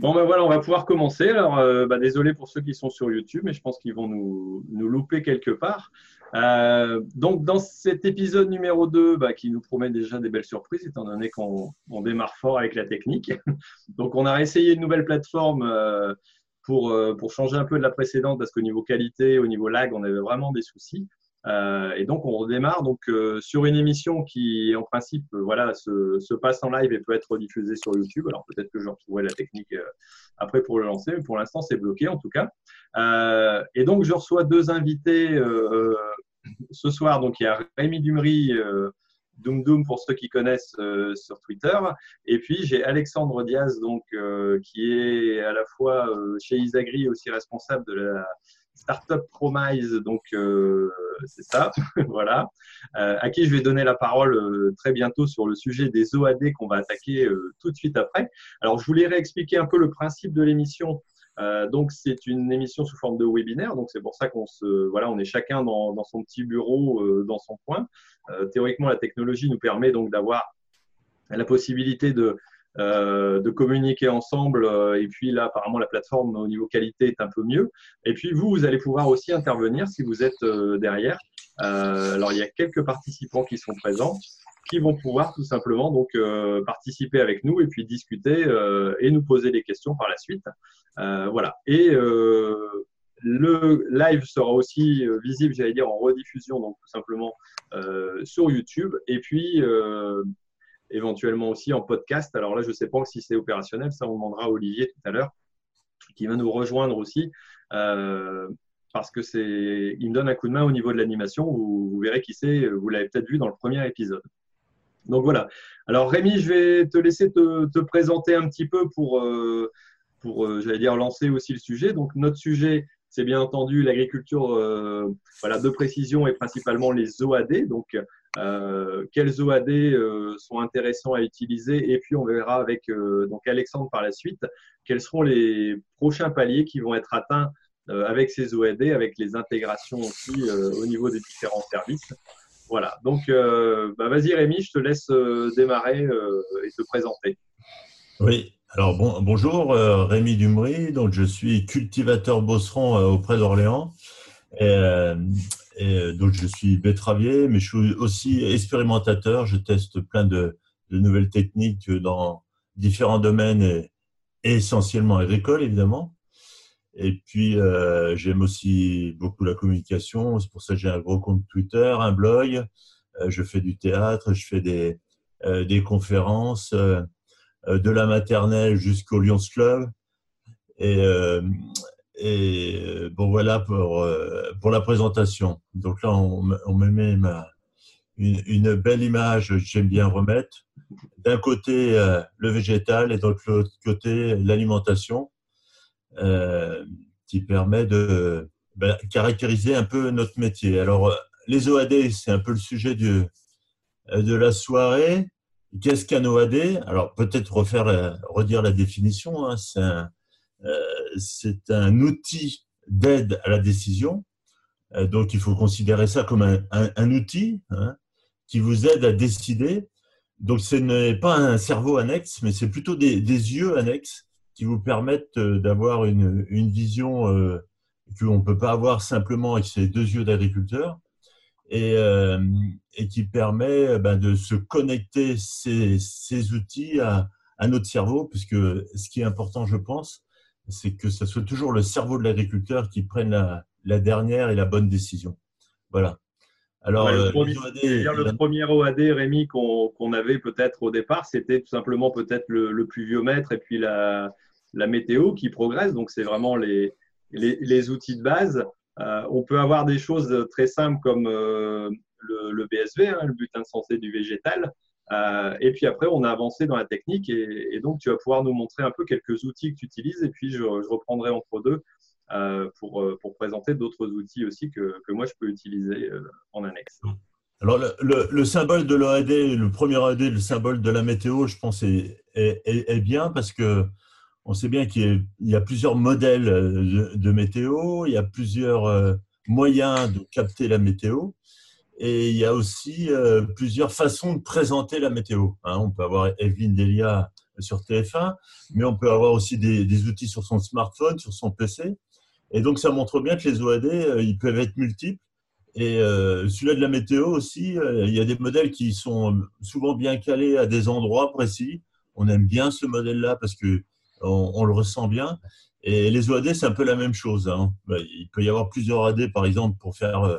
Bon, ben voilà, on va pouvoir commencer. Alors, euh, bah, désolé pour ceux qui sont sur YouTube, mais je pense qu'ils vont nous, nous, louper quelque part. Euh, donc, dans cet épisode numéro 2, bah, qui nous promet déjà des belles surprises, étant donné qu'on démarre fort avec la technique. donc, on a essayé une nouvelle plateforme euh, pour, pour changer un peu de la précédente, parce qu'au niveau qualité, au niveau lag, on avait vraiment des soucis. Euh, et donc, on redémarre donc, euh, sur une émission qui, en principe, euh, voilà, se, se, passe en live et peut être diffusée sur YouTube. Alors, peut-être que je retrouverai la technique après pour le lancer, mais pour l'instant, c'est bloqué en tout cas. et donc, je reçois deux invités ce soir. Donc, il y a Rémi Dumery. Doom Doom pour ceux qui connaissent sur Twitter. Et puis j'ai Alexandre Diaz donc qui est à la fois chez Isagri aussi responsable de la Startup Promise, donc euh, c'est ça, voilà, euh, à qui je vais donner la parole euh, très bientôt sur le sujet des OAD qu'on va attaquer tout de suite après. Alors, je voulais réexpliquer un peu le principe de l'émission. donc, c'est une émission sous forme de webinaire, donc c'est pour ça qu'on se, voilà, on est chacun dans, dans son petit bureau, dans son coin. théoriquement, la technologie nous permet donc d'avoir la possibilité de euh, de communiquer ensemble. Euh, et puis là, apparemment, la plateforme au niveau qualité est un peu mieux. Et puis vous, vous allez pouvoir aussi intervenir si vous êtes euh, derrière. alors, il y a quelques participants qui sont présents qui vont pouvoir tout simplement donc participer avec nous et puis discuter et nous poser des questions par la suite. voilà. Et le live sera aussi visible, j'allais dire, en rediffusion, donc tout simplement sur YouTube. Et puis, éventuellement aussi en podcast. Alors là, je ne sais pas si c'est opérationnel, ça on demandera à Olivier tout à l'heure, qui va nous rejoindre aussi, euh, parce que c'est, il me donne un coup de main au niveau de l'animation. Vous, verrez qui c'est, vous l'avez peut-être vu dans le premier épisode. Donc voilà. Alors Rémi, je vais te laisser te, présenter un petit peu pour, euh, pour euh, j'allais dire, lancer aussi le sujet. Donc notre sujet, c'est bien entendu l'agriculture voilà, de précision et principalement les OAD, donc euh, quels OAD euh, sont intéressants à utiliser? Et puis on verra avec euh, donc Alexandre par la suite quels seront les prochains paliers qui vont être atteints avec ces OAD, avec les intégrations aussi au niveau des différents services. Voilà, donc bah, vas-y Rémi, je te laisse démarrer et te présenter. Oui, alors bon, bonjour, Rémi Dumry, donc je suis cultivateur bosseron auprès d'Orléans. Euh, donc, je suis betteravier, mais je suis aussi expérimentateur. Je teste plein de, de nouvelles techniques dans différents domaines et, essentiellement agricoles, évidemment. Et puis, euh, j'aime aussi beaucoup la communication. C'est pour ça que j'ai un gros compte Twitter, un blog. Euh, je fais du théâtre, je fais des, euh, des conférences, euh, de la maternelle jusqu'au Lions Club. Et, et euh, bon, voilà pour, euh, pour la présentation. Donc là, on, me met une, belle image que j'aime bien remettre. D'un côté, euh, le végétal et de l'autre côté, l'alimentation, qui permet de ben, caractériser un peu notre métier. Alors, les OAD, c'est un peu le sujet du, de la soirée. Qu'est-ce qu'un OAD Alors, peut-être refaire, redire la définition. Hein. C'est un, c'est un outil d'aide à la décision. Euh, donc, il faut considérer ça comme un, outil hein, qui vous aide à décider. Donc, ce n'est pas un cerveau annexe, mais c'est plutôt des, yeux annexes qui vous permettent euh, d'avoir une, vision qu'on ne peut pas avoir simplement avec ces deux yeux d'agriculteur et, qui permet ben, de se connecter ces, outils à, notre cerveau, puisque ce qui est important, je pense, c'est que ce soit toujours le cerveau de l'agriculteur qui prenne la, dernière et la bonne décision. Voilà. Alors, le, euh, premier, le, premier, OAD, Rémi, qu'on avait peut-être au départ, c'était tout simplement peut-être le, pluviomètre et puis la, météo qui progresse. Donc, c'est vraiment les, les, outils de base. Euh, on peut avoir des choses très simples comme euh, le, BSV, hein, le butin de santé du végétal, euh, et puis après, on a avancé dans la technique et, donc tu vas pouvoir nous montrer un peu quelques outils que tu utilises et puis je, reprendrai entre deux pour, pour présenter d'autres outils aussi que, moi je peux utiliser en annexe. Alors, le, le, symbole de l'OAD, le premier OAD, le symbole de la météo, je pense, est bien parce que on sait bien qu'il y, a plusieurs modèles de, météo, il y a plusieurs moyens de capter la météo. Et il y a aussi plusieurs façons de présenter la météo. Hein. on peut avoir Evelyne Delia sur TF1, mais on peut avoir aussi des, outils sur son smartphone, sur son PC. Et donc, ça montre bien que les OAD, ils peuvent être multiples et euh, celui-là de la météo aussi, euh, il y a des modèles qui sont souvent bien calés à des endroits précis. On aime bien ce modèle-là parce que on, le ressent bien. Et les OAD, c'est un peu la même chose. Hein. Bah, il peut y avoir plusieurs AD, par exemple, pour faire euh, euh,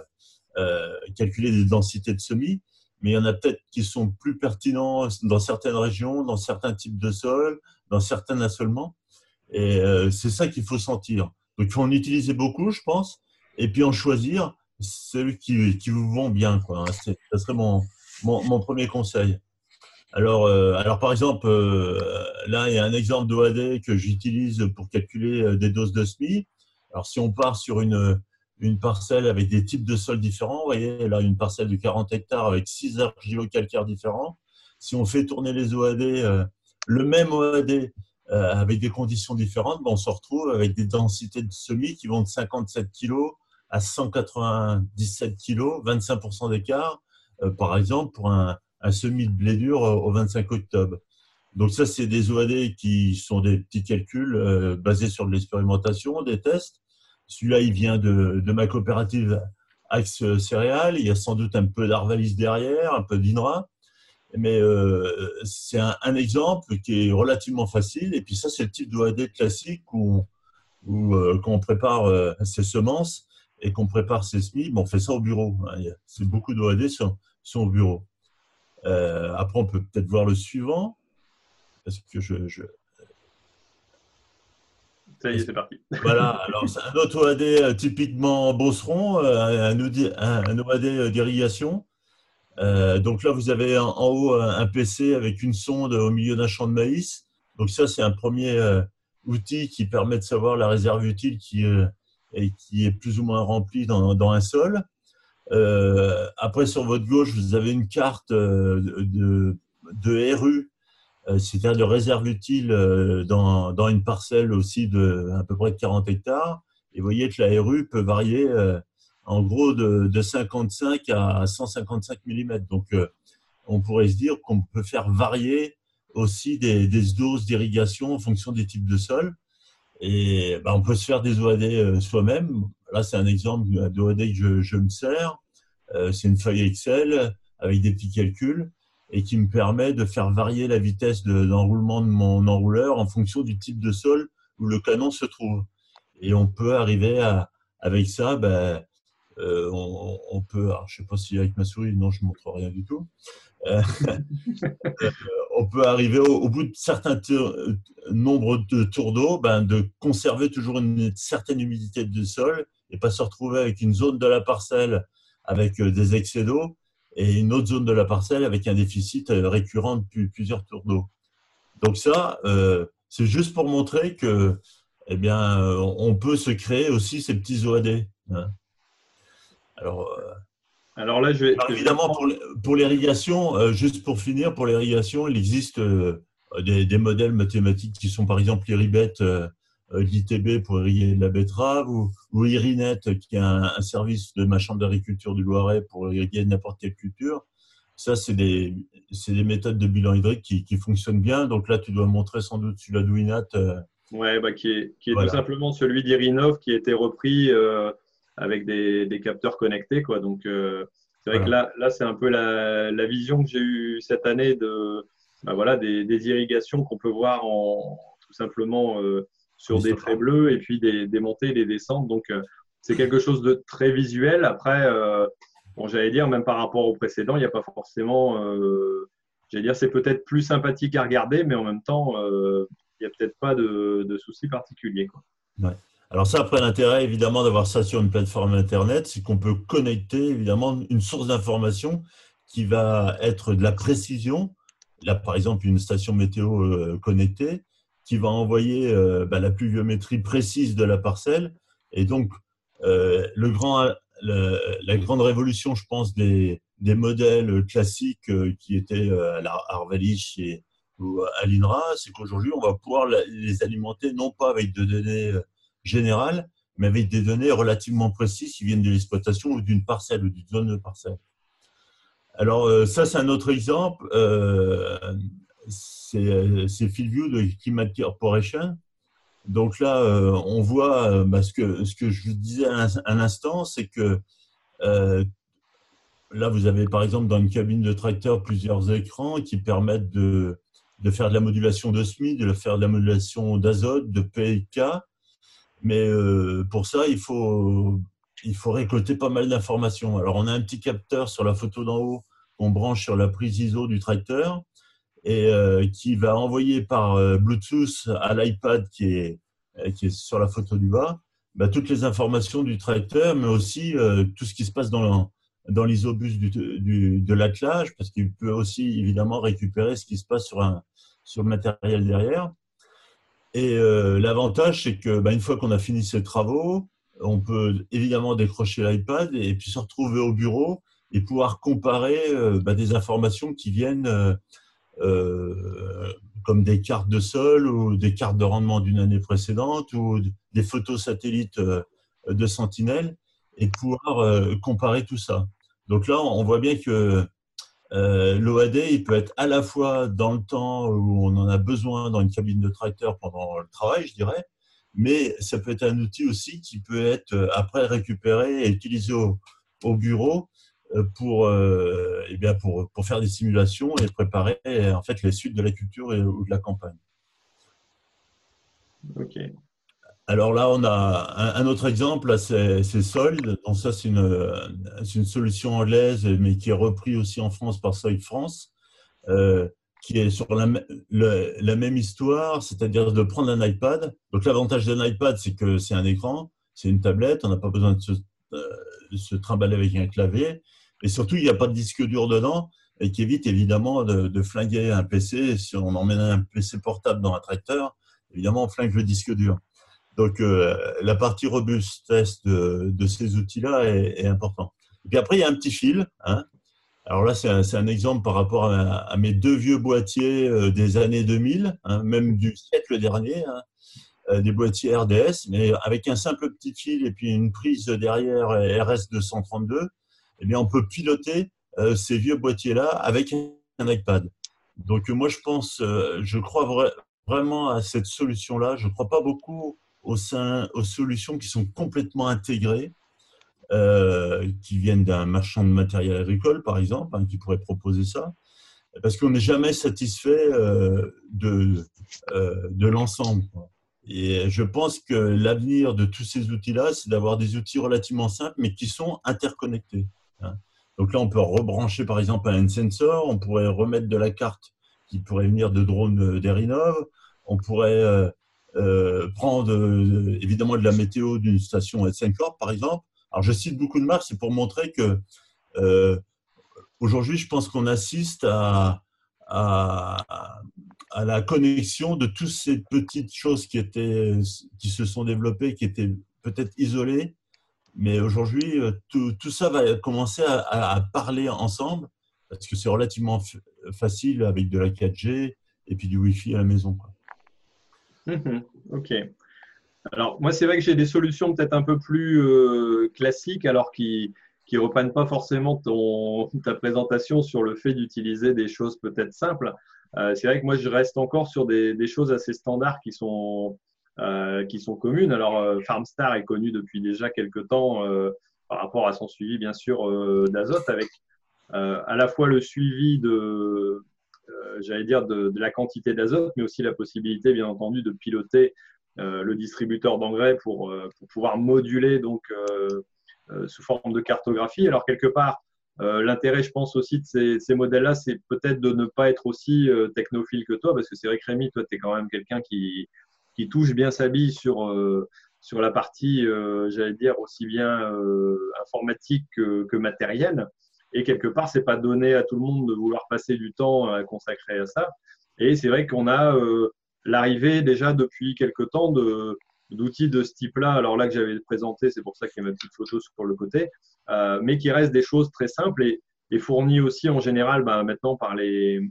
calculer des densités de semis, mais il y en a peut-être qui sont plus pertinents dans certaines régions, dans certains types de sols, dans certains assolements. Et euh, c'est ça qu'il faut sentir. Donc, il faut en utiliser beaucoup, je pense, et puis en choisir celui qui, qui vous vont bien. Quoi. Hein. Ça serait mon, mon, premier conseil. Alors, euh, alors par exemple, euh, là, il y a un exemple d'OAD que j'utilise pour calculer euh, des doses de SMI. Alors, si on part sur une, une parcelle avec des types de sols différents, vous voyez, là, une parcelle de 40 hectares avec 6 argilo-calcaires différents. Si on fait tourner les OAD, le même OAD avec des conditions différentes, ben, on se retrouve avec des densités de semis qui vont de 57 kg à 197 kg, 25% d'écart, euh, par exemple, pour un, semis de blé dur au 25 octobre. Donc ça, c'est des OAD qui sont des petits calculs euh, basés sur de l'expérimentation, des tests. Celui-là, il vient de, ma coopérative Axe Céréales. Il y a sans doute un peu d'Arvalis derrière, un peu d'INRA. Mais euh, c'est un, exemple qui est relativement facile. Et puis ça, c'est le type d'OAD classique où, où quand on prépare ses semences, et qu'on prépare ses SMI, on fait ça au bureau. Hein. C'est beaucoup d'OAD sont, sont au bureau. Euh, après, on peut peut-être voir le suivant. Parce que je... Ça y est, c'est parti. Voilà, alors c'est un autre OAD euh, typiquement bosseron, euh, un, un OAD d'irrigation. donc là, vous avez en, haut un PC avec une sonde au milieu d'un champ de maïs. Donc ça, c'est un premier outil qui permet de savoir la réserve utile qui, est plus ou moins rempli dans, un sol. Euh, après, sur votre gauche, vous avez une carte euh, de, RU, euh, c'est-à-dire de réserve utile dans, dans, une parcelle aussi de à peu près de 40 hectares. Et vous voyez que la RU peut varier en gros de, de, 55 à 155 mm. Donc, on pourrait se dire qu'on peut faire varier aussi des, des doses d'irrigation en fonction des types de sols. Et bah, on peut se faire des OAD euh, soi-même. Là, c'est un exemple d'OAD que je, je, me sers. Euh, c'est une feuille Excel avec des petits calculs et qui me permet de faire varier la vitesse d'enroulement de, mon enrouleur en fonction du type de sol où le canon se trouve. Et on peut arriver à, avec ça, ben, euh, on, peut, alors je ne sais pas si avec ma souris, non, je ne montre rien du tout. Euh, on peut arriver au, bout de certains nombres de tours d'eau, ben, de conserver toujours une certaine humidité du sol et pas se retrouver avec une zone de la parcelle avec euh, des excès d'eau et une autre zone de la parcelle avec un déficit euh, récurrent depuis plusieurs tours d'eau. Donc ça, c'est juste pour montrer que, eh bien, on peut se créer aussi ces petits OAD. Hein. Alors, alors là, je vais. évidemment, pour, l'irrigation, euh, juste pour finir, pour l'irrigation, il existe euh, des, modèles mathématiques qui sont par exemple l'Iribet euh, d'ITB pour irriguer la betterave ou, ou Irinet qui est un, service de ma chambre d'agriculture du Loiret pour irriguer n'importe quelle culture. Ça, c'est des, des, méthodes de bilan hydrique qui, qui, fonctionnent bien. Donc là, tu dois montrer sans doute celui la Douinat. ouais, bah, qui est, qui est tout simplement celui d'Irinov qui a été repris avec des, des, capteurs connectés. Quoi. Donc, euh, c'est vrai que là, là c'est un peu la, la vision que j'ai eue cette année de, bah voilà, des, des irrigations qu'on peut voir en, tout simplement euh, sur des traits bleus et puis des, des montées et des descentes. Donc, euh, c'est quelque chose de très visuel. Après, bon, j'allais dire, même par rapport au précédent, il n'y a pas forcément. j'allais dire, c'est peut-être plus sympathique à regarder, mais en même temps, il n'y a peut-être pas de, de soucis particuliers. Quoi. Ouais. Alors ça, après, l'intérêt évidemment d'avoir ça sur une plateforme Internet, c'est qu'on peut connecter évidemment une source d'information qui va être de la précision. Là, par exemple, une station météo euh, connectée qui va envoyer euh, bah, la pluviométrie précise de la parcelle Et donc, le grand, la grande révolution, je pense, des, des modèles classiques qui étaient à la ou à l'INRA, c'est qu'aujourd'hui, on va pouvoir les alimenter non pas avec des données générales, mais avec des données relativement précises qui viennent de l'exploitation ou d'une parcelle ou d'une zone de parcelle. Alors, euh, ça, c'est un autre exemple. Euh, c'est FieldView de Climate Corporation. Donc là, euh, on voit bah, ce, que, je vous disais à l'instant, c'est que là, vous avez par exemple dans une cabine de tracteur plusieurs écrans qui permettent de, faire de la modulation de SMI, de faire de la modulation d'azote, de PK. Mais pour ça, il faut il faut récolter pas mal d'informations. Alors, on a un petit capteur sur la photo d'en haut qu'on branche sur la prise ISO du tracteur et euh, qui va envoyer par euh, Bluetooth à l'iPad qui est, euh, qui est sur la photo du bas bah, toutes les informations du tracteur, mais aussi tout ce qui se passe dans, dans l'isobus du, du, de l'attelage, parce qu'il peut aussi évidemment récupérer ce qui se passe sur, un, sur le matériel derrière. Et l'avantage, c'est que bah, une fois qu'on a fini ces travaux, on peut évidemment décrocher l'iPad et puis se retrouver au bureau et pouvoir comparer bah, des informations qui viennent euh, euh, comme des cartes de sol ou des cartes de rendement d'une année précédente ou des photos satellites de Sentinelle et pouvoir comparer tout ça. Donc là, on voit bien que l'OAD, il peut être à la fois dans le temps où on en a besoin dans une cabine de tracteur pendant le travail, je dirais, mais ça peut être un outil aussi qui peut être euh, après récupéré et utilisé au, bureau euh, pour, euh, eh bien pour, pour, faire des simulations et préparer en fait les suites de la culture et, ou de la campagne. Ok. Alors là, on a un, autre exemple, c'est Solid. Donc ça, c'est une, une, solution anglaise, mais qui est repris aussi en France par Solid France qui est sur la, la même histoire, c'est-à-dire de prendre un iPad. Donc l'avantage d'un iPad, c'est que c'est un écran, c'est une tablette, on n'a pas besoin de se, euh, se, trimballer avec un clavier. Et surtout, il n'y a pas de disque dur dedans, et qui évite évidemment de, flinguer un PC. Si on emmène un PC portable dans un tracteur, évidemment, on flingue le disque dur. Donc euh, la partie robustesse de, ces outils-là est, est importante. Et puis après, il y a un petit fil, hein, alors là, c'est un, exemple par rapport à, mes deux vieux boîtiers euh, des années 2000, hein, même du siècle dernier, hein, euh, des boîtiers RDS, mais avec un simple petit fil et puis une prise derrière RS232, eh on peut piloter euh, ces vieux boîtiers-là avec un iPad. Donc moi, je pense, je crois vraiment à cette solution-là. Je ne crois pas beaucoup aux solutions qui sont complètement intégrées euh, qui viennent d'un marchand de matériel agricole, par exemple, hein, qui pourrait proposer ça, parce qu'on n'est jamais satisfait euh, euh, de l'ensemble. Et je pense que l'avenir de tous ces outils-là, c'est d'avoir des outils relativement simples, mais qui sont interconnectés. Hein. Donc là, on peut rebrancher par exemple un sensor, on pourrait remettre de la carte qui pourrait venir de drones d'Erinov, on pourrait prendre évidemment de la météo d'une station SNCorp par exemple, alors, je cite beaucoup de marques, c'est pour montrer que euh, aujourd'hui, je pense qu'on assiste à, à, la connexion de toutes ces petites choses qui, étaient, qui se sont développées, qui étaient peut-être isolées. Mais aujourd'hui, euh, tout, ça va commencer à, parler ensemble parce que c'est relativement facile avec de la 4G et puis du Wi-Fi à la maison. Mmh ok. Alors, moi, c'est vrai que j'ai des solutions peut-être un peu plus euh, classiques, alors qui ne reprennent pas forcément ta présentation sur le fait d'utiliser des choses peut-être simples. Euh, c'est vrai que moi, je reste encore sur des, choses assez standards qui sont, qui sont communes. Alors, Farmstar est connu depuis déjà quelques temps par rapport à son suivi, bien sûr, d'azote, avec à la fois le suivi de, j'allais dire, de, la quantité d'azote, mais aussi la possibilité, bien entendu, de piloter euh, le distributeur d'engrais pour, euh, pouvoir moduler donc euh, sous forme de cartographie. Alors quelque part, l'intérêt, je pense aussi de ces, ces modèles-là, c'est peut-être de ne pas être aussi technophile que toi, parce que c'est vrai que Rémi, toi, tu es quand même quelqu'un qui, qui touche bien sa bille sur, sur la partie, j'allais dire, aussi bien informatique que, que matérielle. Et quelque part, c'est pas donné à tout le monde de vouloir passer du temps à consacrer à ça. Et c'est vrai qu'on a l'arrivée déjà depuis quelque temps de, d'outils de ce type-là. Alors là que j'avais présenté, c'est pour ça qu'il y a ma petite photo sur le côté, mais qui restent des choses très simples et, et fournies aussi en général bah, maintenant par les,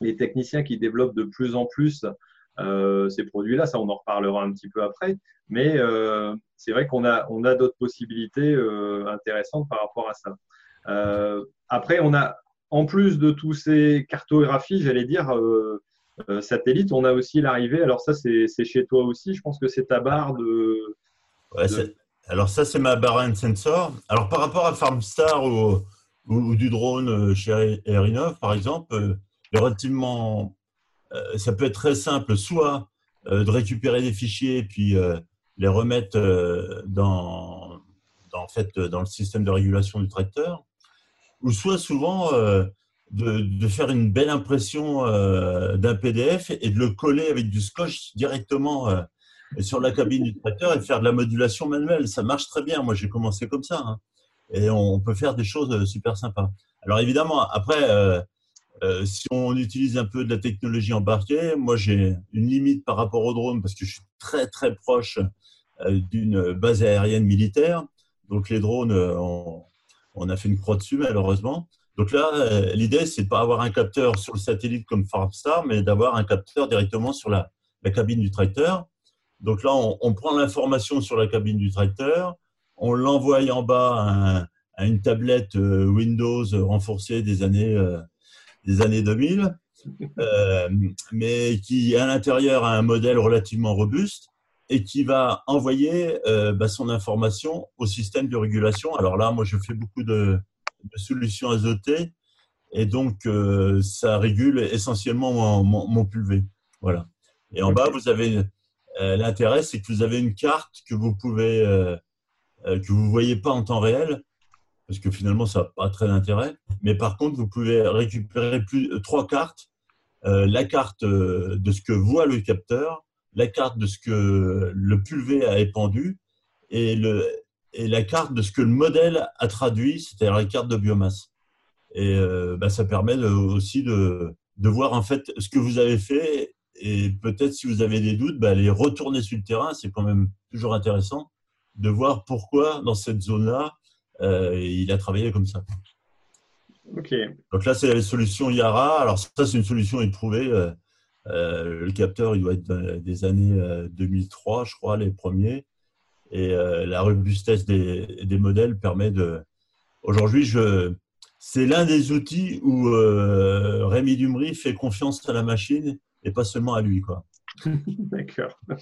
les techniciens qui développent de plus en plus euh, ces produits-là. Ça, on en reparlera un petit peu après. Mais euh, c'est vrai qu'on a, on a d'autres possibilités euh, intéressantes par rapport à ça. après, on a, en plus de tous ces cartographies, j'allais dire, satellites, on a aussi l'arrivée. Alors ça, c'est chez toi aussi. Je pense que c'est ta barre de. Alors ça, c'est ma barre and sensor. Alors par rapport à FarmStar ou, ou, du drone chez Airinov, par exemple, relativement euh, ça peut être très simple, soit euh, de récupérer des fichiers et puis euh, les remettre dans, en fait, dans le système de régulation du tracteur, ou soit souvent de, faire une belle impression d'un PDF et de le coller avec du scotch directement sur la cabine du tracteur et faire de la modulation manuelle. Ça marche très bien. Moi, j'ai commencé comme ça. Hein. Et on peut faire des choses super sympas. Alors évidemment, après, euh, si on utilise un peu de la technologie embarquée, moi j'ai une limite par rapport au drone parce que je suis très très proche euh, d'une base aérienne militaire. Donc les drones, euh, on, a fait une croix dessus malheureusement. Donc là, l'idée c'est de pas avoir un capteur sur le satellite comme Farmstar, mais d'avoir un capteur directement sur la, cabine du tracteur. Donc là, on, prend l'information sur la cabine du tracteur, on l'envoie en bas à, une tablette Windows renforcée des années des années 2000, euh, mais qui à l'intérieur a un modèle relativement robuste et qui va envoyer euh, bah, son information au système de régulation. Alors là, moi, je fais beaucoup de, solutions azotées et donc euh, ça régule essentiellement mon, mon, pulvé. Voilà. Et en bas, vous avez l'intérêt, c'est que vous avez une carte que vous pouvez que vous voyez pas en temps réel, parce que finalement, ça n'a pas très d'intérêt. Mais par contre, vous pouvez récupérer plus, euh, trois cartes. Euh, la carte euh, de ce que voit le capteur, la carte de ce que le pulvé a épandu et, la carte de ce que le modèle a traduit, c'est-à-dire la carte de biomasse. Et bah, ça permet aussi de, voir en fait ce que vous avez fait et peut-être si vous avez des doutes, bah, aller retourner sur le terrain, c'est quand même toujours intéressant de voir pourquoi dans cette zone-là, il a travaillé comme ça. Donc là, c'est la solution Yara. Alors ça, c'est une solution éprouvée. Euh, euh, le capteur, il doit être des années 2003, je crois, les premiers. Et la robustesse des, des, modèles permet de. Aujourd'hui, je, c'est l'un des outils où Rémi Dumry fait confiance à la machine et pas seulement à lui, quoi. D'accord.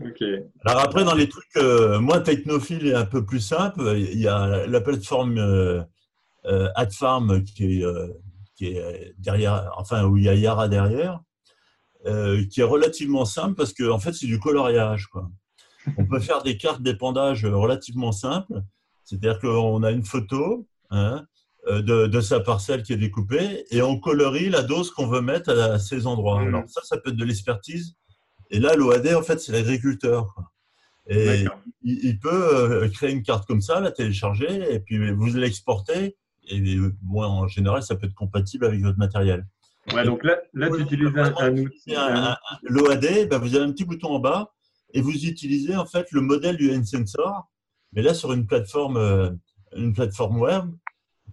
ok. Alors après, dans les trucs euh, moins technophiles et un peu plus simples, il y a la plateforme euh, euh AdFarm qui est, euh, derrière, enfin où il y a Yara derrière, qui est relativement simple parce que en fait c'est du coloriage. On peut faire des cartes d'épandage relativement simples, c'est-à-dire qu'on a une photo. Hein, euh, de, sa parcelle qui est découpée et on colorie la dose qu'on veut mettre à, ces endroits. Mmh. Alors ça, ça peut être de l'expertise. Et là, l'OAD, en fait, c'est l'agriculteur. Et il, peut euh, créer une carte comme ça, la télécharger, et puis vous l'exporter. Et moi, en général, ça peut être compatible avec votre matériel. Ouais, donc là, là tu utilises un, outil. L'OAD, ben, vous avez un petit bouton en bas et vous utilisez en fait le modèle du N-Sensor, mais là sur une plateforme, euh, une plateforme web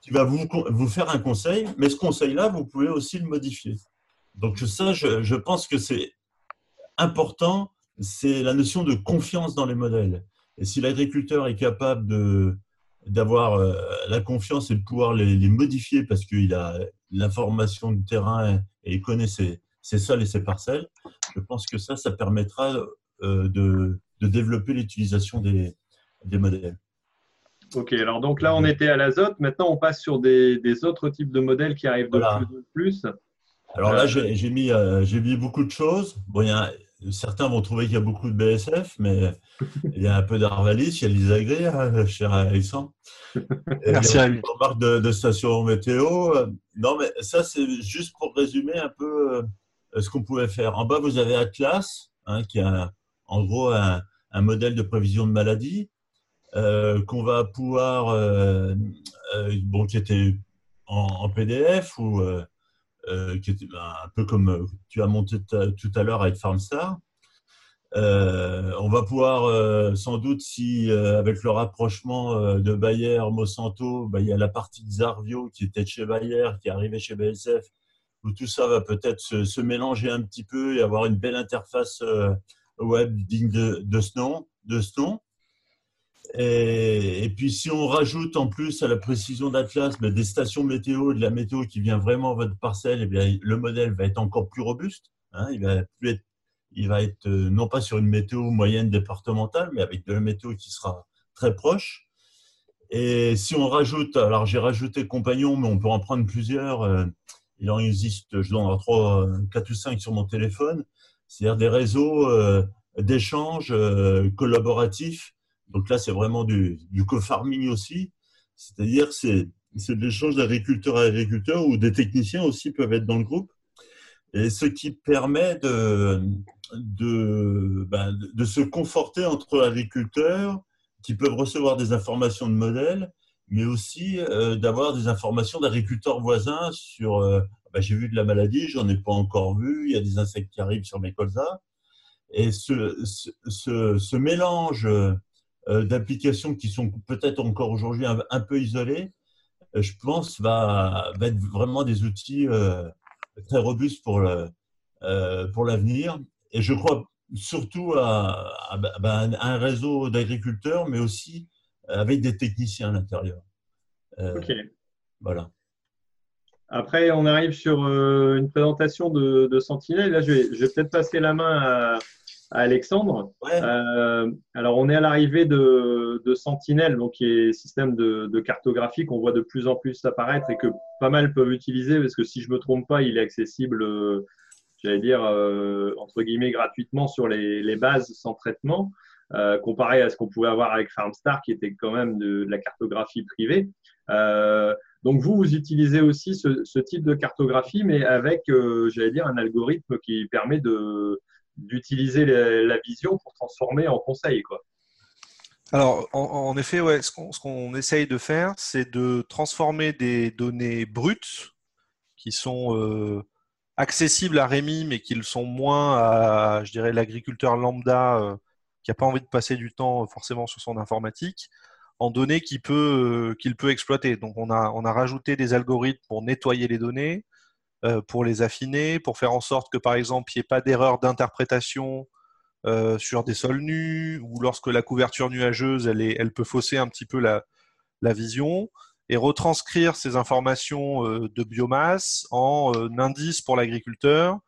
qui va vous, vous faire un conseil, mais ce conseil-là, vous pouvez aussi le modifier. Donc ça, je, je pense que c'est important, c'est la notion de confiance dans les modèles. Et si l'agriculteur est capable de, d'avoir euh, la confiance et de pouvoir les, les modifier parce qu'il a l'information du terrain et il connaît ses, ses, sols et ses parcelles, je pense que ça, ça permettra euh, de, de développer l'utilisation des, des modèles. Ok, alors donc là, on était à l'azote. Maintenant, on passe sur des, autres types de modèles qui arrivent de plus en plus. Alors là, euh, j'ai mis, euh, mis beaucoup de choses. Bon, certains vont trouver qu'il y a beaucoup de BSF, mais il y a un peu d'Arvalis, il y a l'Isagré, hein, cher Alexandre. Merci à lui. Remarque de, de station météo. Non, mais ça, c'est juste pour résumer un peu euh, ce qu'on pouvait faire. En bas, vous avez Atlas, hein, qui est en gros un, un modèle de prévision de maladie. Euh, qu'on va pouvoir, euh, euh, bon, qui était en, PDF ou qui était ben, un peu comme tu as monté tout à l'heure avec FarmStar. on va pouvoir sans doute si avec le rapprochement de Bayer, Monsanto, bah, il y a la partie Xarvio qui était chez Bayer, qui est arrivée chez BSF, où tout ça va peut-être se, mélanger un petit peu et avoir une belle interface web digne de, ce nom. De ce nom. Et, puis si on rajoute en plus à la précision d'Atlas ben, des stations météo, de la météo qui vient vraiment à votre parcelle, et eh bien, le modèle va être encore plus robuste. Hein. il, va être, euh, non pas sur une météo moyenne départementale, mais avec de la météo qui sera très proche. Et si on rajoute, alors j'ai rajouté compagnon, mais on peut en prendre plusieurs. Euh, il en existe, je dois en trois, quatre ou cinq sur mon téléphone. C'est-à-dire des réseaux euh, d'échanges collaboratifs donc là, c'est vraiment du, co-farming aussi. C'est-à-dire c'est c'est l'échange d'agriculteurs à agriculteurs ou des techniciens aussi peuvent être dans le groupe. Et ce qui permet ben, de se conforter entre agriculteurs qui peuvent recevoir des informations de modèles, mais aussi euh, d'avoir des informations d'agriculteurs voisins sur euh, ben, j'ai vu de la maladie, j'en ai pas encore vu, il y a des insectes qui arrivent sur mes colzas. Et ce, mélange d'applications qui sont peut-être encore aujourd'hui un, peu isolées, euh, je pense, va, va, être vraiment des outils euh, très robustes pour, l'avenir. Et je crois surtout à, bah, un réseau d'agriculteurs, mais aussi avec des techniciens à l'intérieur. ok. Voilà. Après, on arrive sur une présentation de, de Sentinelle. Là, je vais, je vais peut-être passer la main à, Alexandre. Euh, alors, on est à l'arrivée de, de, Sentinel, donc qui est système de, cartographie qu'on voit de plus en plus apparaître et que pas mal peuvent utiliser parce que si je me trompe pas, il est accessible, euh, j'allais dire euh, entre guillemets gratuitement sur les, bases sans traitement, comparé à ce qu'on pouvait avoir avec FarmStar, qui était quand même de, la cartographie privée. donc vous, vous utilisez aussi ce, ce, type de cartographie, mais avec, j'allais dire, un algorithme qui permet de d'utiliser la vision pour transformer en conseil. Quoi. Alors, en, effet, ouais, ce qu'on essaye de faire, c'est de transformer des données brutes qui sont euh, accessibles à Rémi, mais qui le sont moins à, je dirais, l'agriculteur lambda euh, qui n'a pas envie de passer du temps forcément sur son informatique, en données qu'il peut, euh, peut exploiter. Donc, on a, on a rajouté des algorithmes pour nettoyer les données, euh, pour les affiner, pour faire en sorte que, par exemple, il n'y ait pas d'erreur d'interprétation euh, sur des sols nus, ou lorsque la couverture nuageuse, elle, est, elle peut fausser un petit peu la, vision, et retranscrire ces informations euh, de biomasse en indice pour l'agriculteur,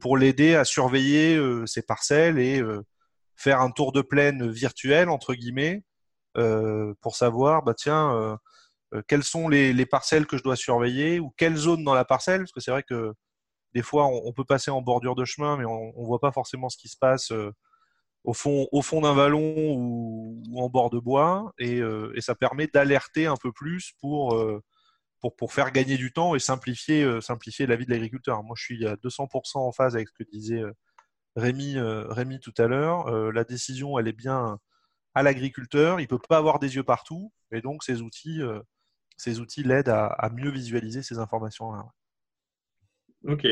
pour l'aider à surveiller ses parcelles et faire un tour de plaine virtuel, entre guillemets, pour savoir, bah tiens, euh, quelles sont les, parcelles que je dois surveiller ou quelle zone dans la parcelle, parce que c'est vrai que des fois on, peut passer en bordure de chemin, mais on ne voit pas forcément ce qui se passe euh, au fond, au fond d'un vallon ou, en bord de bois, euh, et, ça permet d'alerter un peu plus pour, pour, pour, faire gagner du temps et simplifier, simplifier la vie de l'agriculteur. Moi, je suis à 200% en phase avec ce que disait Rémi, Rémi tout à l'heure. la décision, elle est bien à l'agriculteur. Il ne peut pas avoir des yeux partout, et donc ces outils ces outils l'aident à, mieux visualiser ces informations-là. Ok.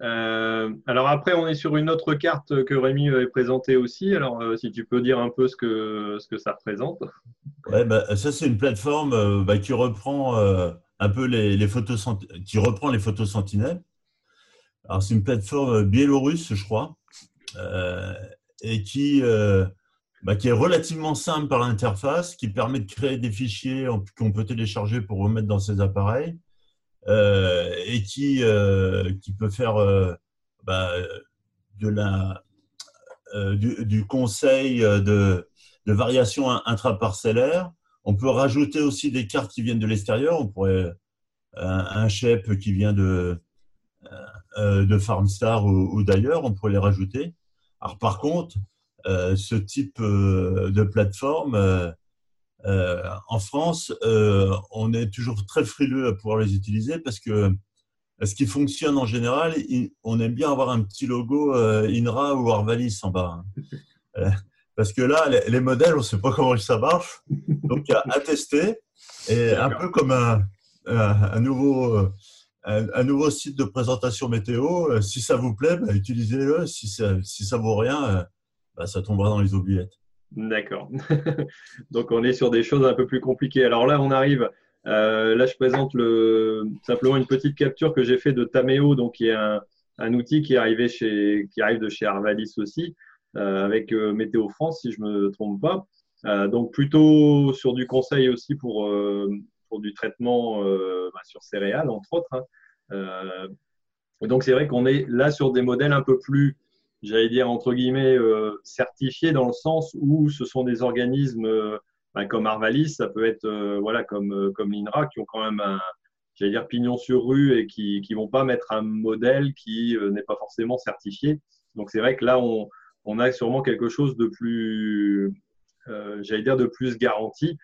Euh, alors après, on est sur une autre carte que Rémi avait présentée aussi. Alors, euh, si tu peux dire un peu ce que, ce que ça représente. Ouais, bah, ça, c'est une plateforme euh, bah, qui reprend un peu les, photos, qui reprend les photos Sentinelle. Alors, c'est une plateforme biélorusse, je crois, et qui, bah, qui est relativement simple par l'interface, qui permet de créer des fichiers qu'on peut télécharger pour remettre dans ses appareils euh, et qui, euh, qui peut faire euh, bah, de la, du, du, conseil de, de variation intraparcellaire. On peut rajouter aussi des cartes qui viennent de l'extérieur. On pourrait un, un chef qui vient de, de Farmstar ou, ou d'ailleurs, on pourrait les rajouter. Alors par contre, euh, ce type euh, de plateforme, euh, en France, on est toujours très frileux à pouvoir les utiliser parce que ce qui fonctionne en général, on aime bien avoir un petit logo INRA ou Arvalis en bas. Hein. Parce que là, les, modèles, on ne sait pas comment ça marche. Donc, à, tester. Et un peu comme un, un, nouveau, un, nouveau site de présentation météo, si ça vous plaît, bah, utilisez-le. Si ça ne si ça vaut rien, bah, ça tombera dans les oubliettes. D'accord. Donc on est sur des choses un peu plus compliquées. Alors là, on arrive. Euh, là, je présente le, simplement une petite capture que j'ai fait de Tameo, donc qui est un, un, outil qui, est arrive de chez Arvalis aussi, euh, avec euh, Météo France, si je ne me trompe pas. Donc plutôt sur du conseil aussi pour, pour du traitement bah, sur céréales, entre autres. Hein. donc c'est vrai qu'on est là sur des modèles un peu plus j'allais dire entre guillemets, euh, certifiés dans le sens où ce sont des organismes euh, ben, comme Arvalis, ça peut être euh, voilà comme comme l'INRA qui ont quand même un j'allais dire pignon sur rue et qui qui vont pas mettre un modèle qui n'est pas forcément certifié. Donc c'est vrai que là on on a sûrement quelque chose de plus j'allais dire de plus garanti,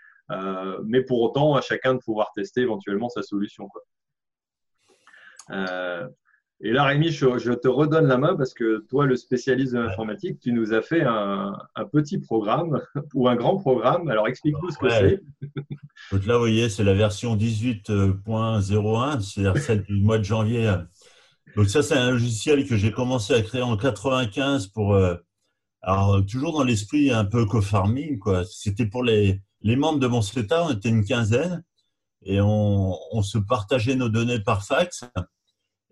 mais pour autant à chacun de pouvoir tester éventuellement sa solution. Et là, Rémi, je, te redonne la main parce que toi, le spécialiste de l'informatique, tu nous as fait un, petit programme ou un grand programme. Alors, explique-nous ce que c'est. Donc là, vous voyez, c'est la version 18.01, c'est-à-dire celle du mois de janvier. Donc ça, c'est un logiciel que j'ai commencé à créer en 95 pour, euh, alors toujours dans l'esprit un peu co-farming, quoi. C'était pour les, les membres de mon CETA, on était une quinzaine et on, on se partageait nos données par fax.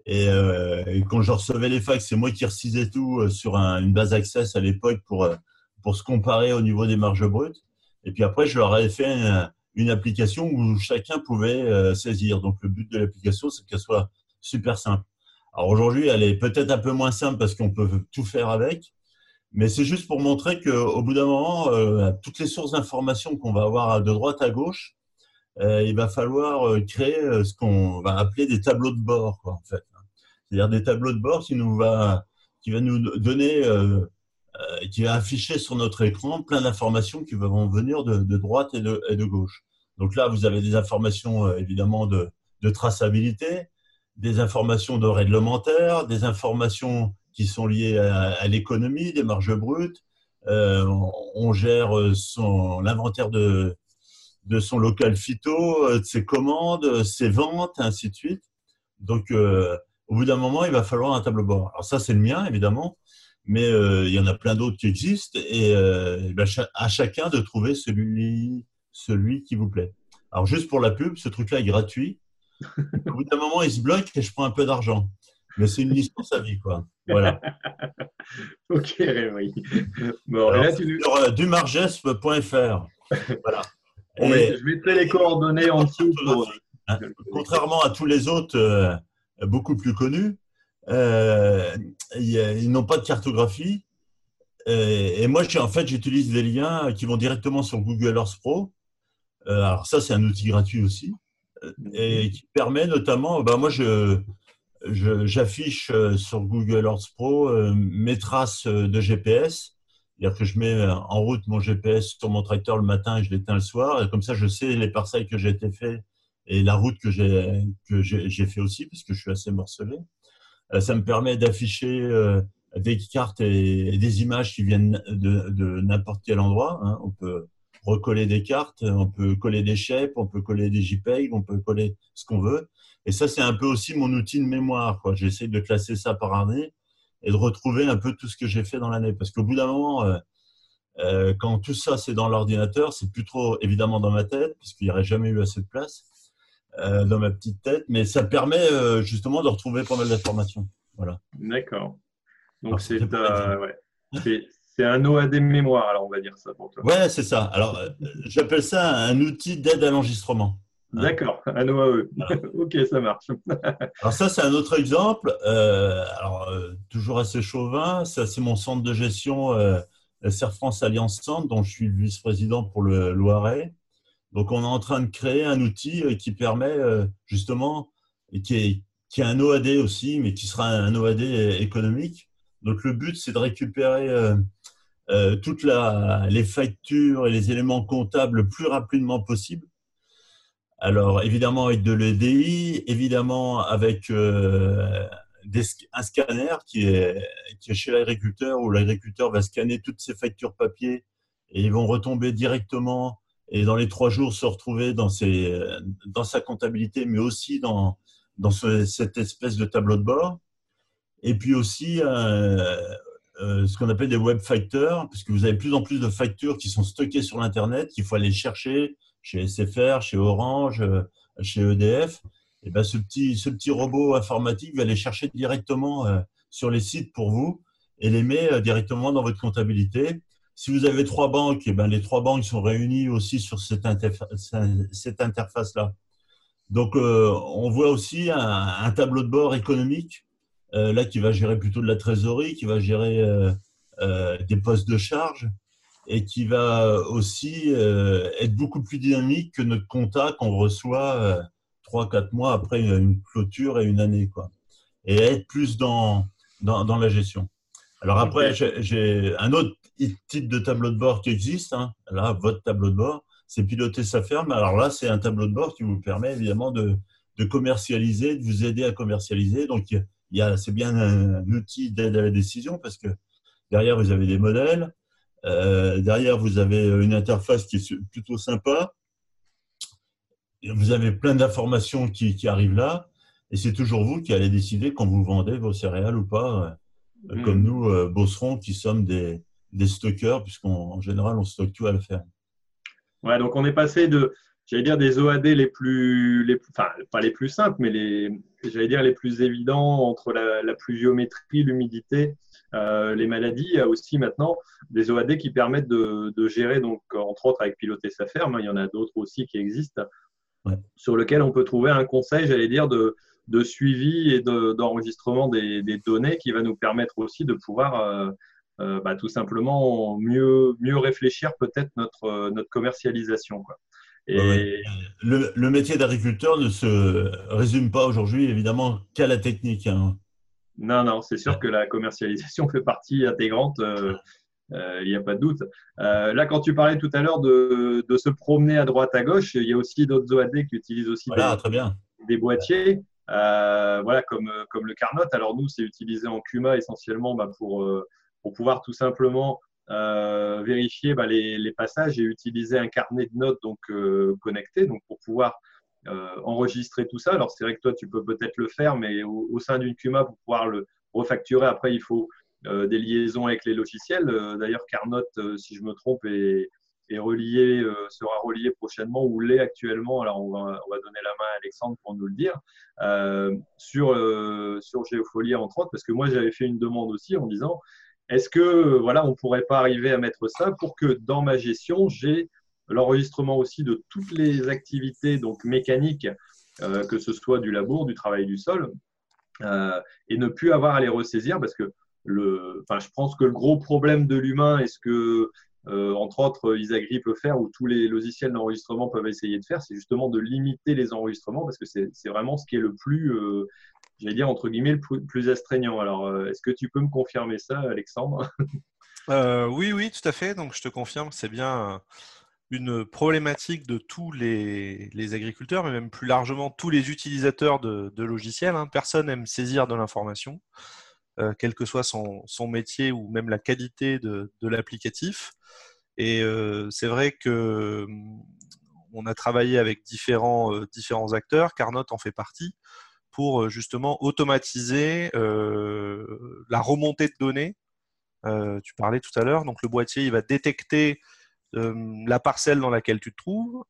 Euh, et, quand je recevais les fax, c'est moi qui recisais tout euh, sur une base Access à l'époque pour, euh, pour se comparer au niveau des marges brutes. Et puis après, je leur avais fait une, application où chacun pouvait saisir. Donc le but de l'application, c'est qu'elle soit super simple. Alors aujourd'hui, elle est peut-être un peu moins simple parce qu'on peut tout faire avec. Mais c'est juste pour montrer qu'au bout d'un moment, toutes les sources d'informations qu'on va avoir de droite à gauche, il va falloir créer ce qu'on va appeler des tableaux de bord, quoi, en fait c'est-à-dire des tableaux de bord qui nous va, qui va nous donner, euh, euh, qui va afficher sur notre écran plein d'informations qui vont venir de, droite et de, gauche. Donc là, vous avez des informations euh, évidemment de, de, traçabilité, des informations de réglementaire, des informations qui sont liées à, l'économie, des marges brutes. on gère l'inventaire de, de son local phyto, de ses commandes, ses ventes, ainsi de suite. Donc, au bout d'un moment, il va falloir un tableau bord. Alors ça, c'est le mien, évidemment, mais euh, il y en a plein d'autres qui existent et, euh, ben, à chacun de trouver celui, celui qui vous plaît. Alors juste pour la pub, ce truc-là est gratuit. Au bout d'un moment, il se bloque et je prends un peu d'argent. Mais c'est une licence à vie, quoi. Voilà. ok, oui. Bon, là, tu... Sur euh, dumargesp.fr. Voilà. je mettrai les coordonnées en dessous. Hein, contrairement à tous les autres beaucoup plus connus, euh, ils n'ont pas de cartographie. Et, moi, en fait, j'utilise des liens qui vont directement sur Google Earth Pro. Euh, alors ça, c'est un outil gratuit aussi, et qui permet notamment, ben moi, je, j'affiche sur Google Earth Pro euh, mes traces de GPS. C'est-à-dire que je mets en route mon GPS sur mon tracteur le matin et je l'éteins le soir. Et comme ça, je sais les parcelles que j'ai été fait et la route que j'ai que j'ai fait aussi parce que je suis assez morcelé. Euh, ça me permet d'afficher euh, des cartes et, des images qui viennent de, de n'importe quel endroit. Hein. On peut recoller des cartes, on peut coller des shapes, on peut coller des JPEG, on peut coller ce qu'on veut. Et ça, c'est un peu aussi mon outil de mémoire. J'essaie de classer ça par année et de retrouver un peu tout ce que j'ai fait dans l'année. Parce qu'au bout d'un moment, euh, euh, quand tout ça c'est dans l'ordinateur, c'est plus trop évidemment dans ma tête, puisqu'il n'y aurait jamais eu assez de place. Euh, dans ma petite tête, mais ça permet euh, justement de retrouver pas mal d'informations. Voilà. D'accord. Donc c'est ouais. un OAD mémoire, alors on va dire ça pour toi. Ouais, c'est ça. Alors euh, j'appelle ça un outil d'aide à l'enregistrement. Hein. D'accord, un OAE. ok, ça marche. alors ça, c'est un autre exemple. alors toujours assez chauvin, ça c'est mon centre de gestion Serre France Alliance Centre, dont je suis vice-président pour le Loiret. Donc, on est en train de créer un outil euh, qui permet euh, justement, qui est, qui est un OAD aussi, mais qui sera un OAD économique. Donc, le but, c'est de récupérer euh, toutes les factures et les éléments comptables le plus rapidement possible. Alors, évidemment, avec de l'EDI, évidemment, avec un scanner qui est, qui est chez l'agriculteur, où l'agriculteur va scanner toutes ses factures papier et ils vont retomber directement et dans les trois jours se retrouver dans, sa comptabilité, mais aussi dans, cette espèce de tableau de bord. Et puis aussi euh, ce qu'on appelle des web factors, puisque vous avez de plus en plus de factures qui sont stockées sur l'Internet, qu'il faut aller chercher chez SFR, chez Orange, chez EDF. Et ben, ce, petit, ce petit robot informatique va les chercher directement sur les sites pour vous et les met directement dans votre comptabilité. Si vous avez trois banques, et eh ben, les trois banques sont réunies aussi sur cette, cette interface-là. Donc, euh, on voit aussi un, tableau de bord économique, euh, là, qui va gérer plutôt de la trésorerie, qui va gérer euh, des postes de charge et qui va aussi être beaucoup plus dynamique que notre compta qu'on reçoit trois, quatre mois après une, clôture et une année. Quoi. Et être plus dans, dans la gestion. Alors après, j'ai un autre type de tableau de bord qui existe. Hein. Là, votre tableau de bord, c'est piloter sa ferme. Alors là, c'est un tableau de bord qui vous permet évidemment de, commercialiser, de vous aider à commercialiser. Donc, il y a, c'est bien un, outil d'aide à la décision parce que derrière, vous avez des modèles. Euh, derrière, vous avez une interface qui est plutôt sympa. Vous avez plein d'informations qui, qui arrivent là. Et c'est toujours vous qui allez décider quand vous vendez vos céréales ou pas, euh, hmm. comme nous, euh, Bosseron, qui sommes des, des stockeurs, puisqu'en général, on stocke tout à le faire. Ouais, donc on est passé de, j'allais dire, des OAD les plus, les, enfin, pas les plus simples, mais les, j'allais dire, les plus évidents entre la, la pluviométrie, l'humidité, euh, les maladies. Il y a aussi maintenant des OAD qui permettent de, de, gérer, donc, entre autres avec piloter sa ferme, il y en a d'autres aussi qui existent, sur lesquels on peut trouver un conseil, j'allais dire, de, de suivi et d'enregistrement des, des, données qui va nous permettre aussi de pouvoir euh, euh, bah, tout simplement mieux, mieux réfléchir peut-être notre, notre commercialisation. Quoi. Et... Le, le, métier d'agriculteur ne se résume pas aujourd'hui évidemment qu'à la technique. Hein. Non, non, c'est sûr que la commercialisation fait partie intégrante. Euh, il n'y a pas de doute. là, quand tu parlais tout à l'heure de, de, se promener à droite à gauche, il y a aussi d'autres OAD qui utilisent aussi des, très bien. des boîtiers, voilà, comme, comme le Carnot. Alors nous, c'est utilisé en CUMA essentiellement bah, pour pour pouvoir tout simplement euh, vérifier bah, les, passages et utiliser un carnet de notes donc euh, connecté donc pour pouvoir euh, enregistrer tout ça. Alors c'est vrai que toi tu peux peut-être le faire, mais au, sein d'une CUMA pour pouvoir le refacturer après il faut des liaisons avec les logiciels. D'ailleurs Carnot, si je me trompe, est, relié, sera relié prochainement ou l'est actuellement. Alors on va, on va, donner la main à Alexandre pour nous le dire sur sur Geofolia entre autres, parce que moi j'avais fait une demande aussi en disant est-ce que voilà, on pourrait pas arriver à mettre ça pour que dans ma gestion, j'ai l'enregistrement aussi de toutes les activités donc mécaniques, euh, que ce soit du labour, du travail du sol, euh, et ne plus avoir à les ressaisir parce que le, enfin, je pense que le gros problème de l'humain est ce que euh, entre autres, Isagri peut faire, ou tous les logiciels d'enregistrement peuvent essayer de faire, c'est justement de limiter les enregistrements, parce que c'est vraiment ce qui est le plus, j'allais dire, entre guillemets, le plus astreignant. Alors, euh, est-ce que tu peux me confirmer ça, Alexandre? Euh, Oui, oui, tout à fait. Donc, je te confirme, c'est bien euh, une problématique de tous les, agriculteurs, mais même plus largement tous les utilisateurs de, logiciels. Hein. Personne n'aime saisir de l'information, quel que soit son, métier ou même la qualité de, l'applicatif. Et c'est vrai que hum, on a travaillé avec différents, différents acteurs, Carnot en fait partie pour euh, justement automatiser euh, la remontée de données. Euh, tu parlais tout à l'heure, donc le boîtier il va détecter la parcelle dans laquelle tu te trouves,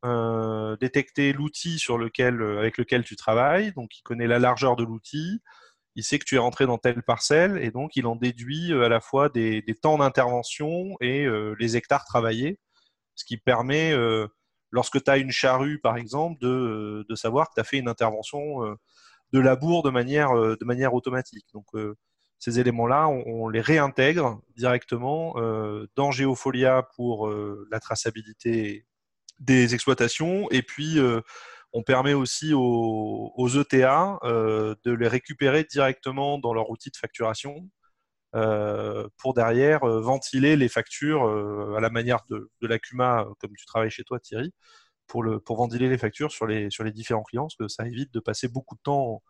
détecter l'outil sur lequel, avec lequel tu travailles, donc il connaît la largeur de l'outil, il sait que tu es rentré dans telle parcelle et donc il en déduit à la fois des, temps d'intervention et les hectares travaillés, ce qui permet, lorsque tu as une charrue par exemple, de, de savoir que tu as fait une intervention de labour de manière, euh, de manière automatique. Donc, euh, ces éléments-là, on, les réintègre directement euh, dans Geofolia pour la traçabilité des exploitations. Et puis, on permet aussi aux, ETA de les récupérer directement dans leur outil de facturation pour derrière ventiler les factures à la manière de, de la CUMA, comme tu travailles chez toi, Thierry, pour, le, pour ventiler les factures sur les, différents clients, parce que ça évite de passer beaucoup de temps,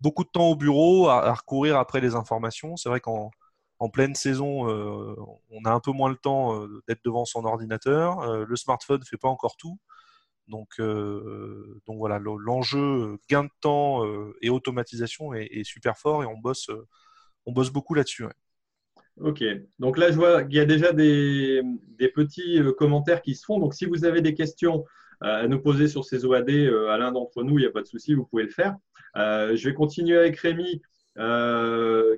beaucoup de temps au bureau à, recourir après les informations. C'est vrai qu'en en pleine saison, euh, on a un peu moins le temps euh, d'être devant son ordinateur. Euh, le smartphone ne fait pas encore tout. Donc, donc voilà, l'enjeu gain de temps et automatisation est, super fort et on bosse, on bosse beaucoup là-dessus. Ok, donc là je vois qu'il y a déjà des, petits euh, commentaires qui se font. Donc si vous avez des questions euh, à nous poser sur ces OAD à l'un d'entre nous, il n'y a pas de souci, vous pouvez le faire. je vais continuer avec Rémi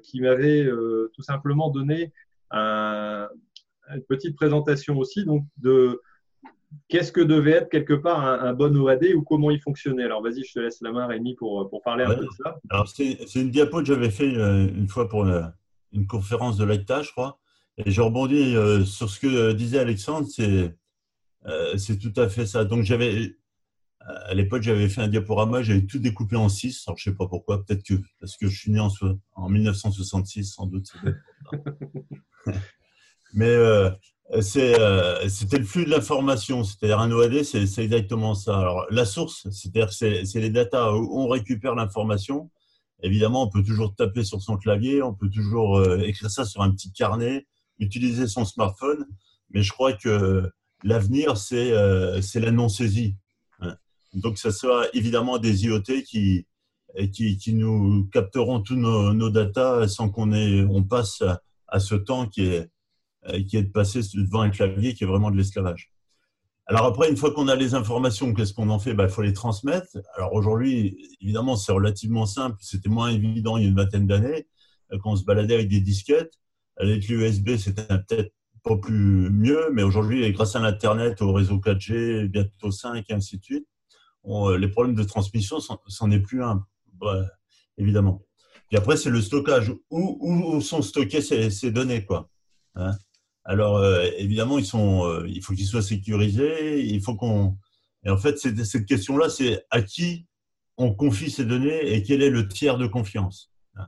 qui m'avait tout simplement donné une petite présentation aussi donc de qu'est-ce que devait être quelque part un, bon OAD ou comment il fonctionnait? Alors vas-y, je te laisse la main Rémi pour, pour parler un peu de ça. Alors c'est une diapo que j'avais fait une fois pour une conférence de l'ACTA, je crois. Et je rebondis euh, sur ce que disait Alexandre, c'est euh, tout à fait ça. Donc j'avais à l'époque j'avais fait un diaporama, j'avais tout découpé en six. Alors je sais pas pourquoi, peut-être que parce que je suis né en, en 1966, sans doute. Mais euh, c'était le flux de l'information, c'est-à-dire un OAD, c'est exactement ça. Alors la source, c'est-à-dire c'est les datas où on récupère l'information Évidemment, on peut toujours taper sur son clavier, on peut toujours euh, écrire ça sur un petit carnet, utiliser son smartphone, mais je crois que l'avenir, c'est euh, la non-saisie. Hein. Donc, ce sera évidemment des IoT qui, qui, qui nous capteront tous nos, nos datas sans qu'on on passe à, ce temps qui est, qui est de passer devant un clavier qui est vraiment de l'esclavage. Alors après, une fois qu'on a les informations, qu'est-ce qu'on en fait? Ben, Il faut les transmettre. Alors aujourd'hui, évidemment, c'est relativement simple. C'était moins évident il y a une vingtaine d'années, euh, quand on se baladait avec des disquettes. Avec l'USB, c'était peut-être pas plus mieux, mais aujourd'hui, grâce à l'Internet, au réseau 4G, bientôt 5 et ainsi de suite, euh, les problèmes de transmission, c'en est plus un, évidemment. Puis après, c'est le stockage. Où, sont stockées ces, ces données quoi hein? Alors, euh, évidemment, ils sont, euh, il faut qu'ils soient sécurisés. Il faut qu'on. Et en fait, cette question-là, c'est à qui on confie ces données et quel est le tiers de confiance. Hein.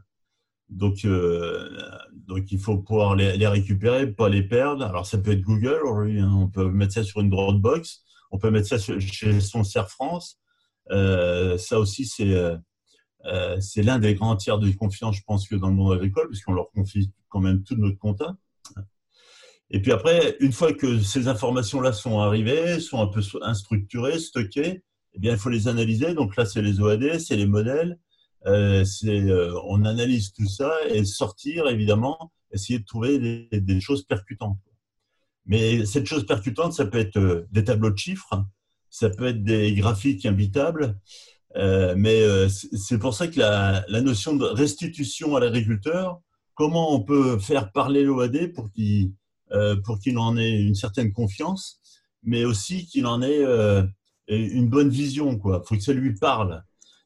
Donc, euh, donc il faut pouvoir les, récupérer, pas les perdre. Alors, ça peut être Google. Hein. on peut mettre ça sur une Dropbox. On peut mettre ça chez son Serre France. ça aussi, c'est c'est l'un des grands tiers de confiance, je pense, que dans le monde agricole, puisqu'on leur confie quand même tout notre compta. Et puis après, une fois que ces informations-là sont arrivées, sont un peu instructurées, stockées, eh bien, il faut les analyser. Donc là, c'est les OAD, c'est les modèles. Euh, euh, on analyse tout ça et sortir, évidemment, essayer de trouver des, choses percutantes. Mais cette chose percutante, ça peut être euh, des tableaux de chiffres, ça peut être des graphiques invitables, mais c'est pour ça que la, notion de restitution à l'agriculteur, comment on peut faire parler l'OAD pour qu'il euh, pour qu'il en ait une certaine confiance, mais aussi qu'il en ait euh, une bonne vision. Il faut que ça lui parle.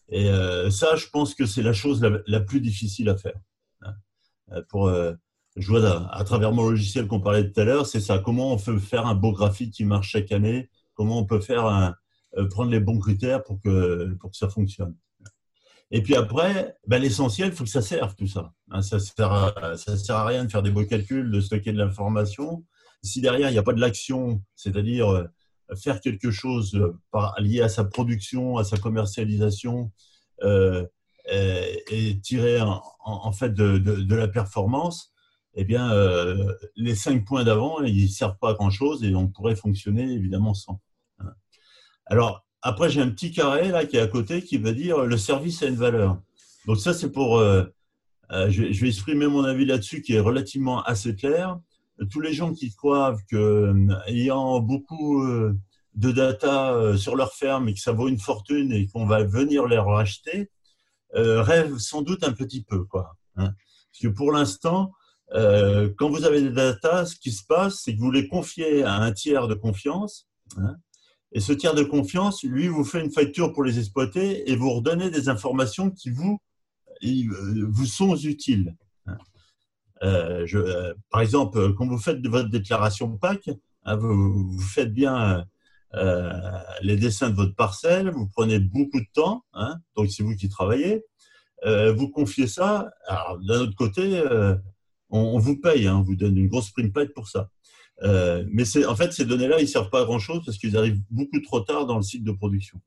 Et euh, ça, je pense que c'est la chose la, plus difficile à faire. Hein. Pour, je vois à, travers mon logiciel qu'on parlait tout à l'heure, c'est ça. Comment on peut faire un beau graphique qui marche chaque année? Comment on peut faire un, prendre les bons critères pour que, pour que ça fonctionne? Et puis après, ben l'essentiel, il faut que ça serve tout ça. Hein, ça ne sert, ça sert à rien de faire des beaux calculs, de stocker de l'information. Si derrière, il n'y a pas de l'action, c'est-à-dire euh, faire quelque chose euh, lié à sa production, à sa commercialisation, euh, et, et, tirer en, fait de, de, de, la performance, eh bien, euh, les cinq points d'avant, ils ne servent pas à grand-chose et on pourrait fonctionner évidemment sans. Hein. Alors, après, j'ai un petit carré là qui est à côté qui veut dire le service a une valeur. Donc ça, c'est pour... Euh, euh, je, vais exprimer mon avis là-dessus qui est relativement assez clair. Tous les gens qui croient que euh, ayant beaucoup de data sur leur ferme et que ça vaut une fortune et qu'on va venir les racheter, rêvent sans doute un petit peu. Quoi, hein. Parce que pour l'instant, quand vous avez des data, ce qui se passe, c'est que vous les confiez à un tiers de confiance. Hein, et ce tiers de confiance, lui, vous fait une facture pour les exploiter et vous redonnez des informations qui vous, euh, vous sont utiles. Euh, je, euh, par exemple, quand vous faites votre déclaration PAC, hein, vous, vous, faites bien euh, les dessins de votre parcelle, vous prenez beaucoup de temps, hein, donc c'est vous qui travaillez, euh, vous confiez ça. Alors, d'un autre côté, on, on, vous paye, hein, on vous donne une grosse prime pack pour ça. Euh, mais en fait, ces données-là, ils ne servent pas à grand-chose parce qu'ils arrivent beaucoup trop tard dans le cycle de production.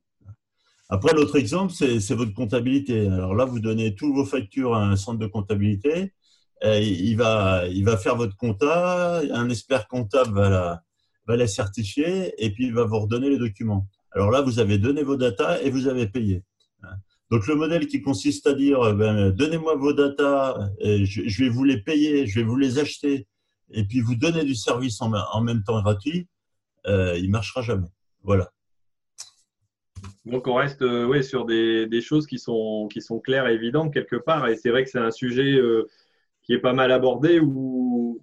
Après, l'autre exemple, c'est votre comptabilité. Alors là, vous donnez toutes vos factures à un centre de comptabilité. il, va, il va faire votre compta, un expert comptable va la, va la certifier et puis il va vous redonner les documents. Alors là, vous avez donné vos datas et vous avez payé. Donc le modèle qui consiste à dire, euh, ben, donnez-moi vos datas, je, vais vous les payer, je vais vous les acheter, et puis vous donner du service en, même temps gratuit, euh, il marchera jamais. Voilà. Donc on reste euh, sur des, choses qui sont, claires et évidentes quelque part, et c'est vrai que c'est un sujet euh, qui est pas mal abordé où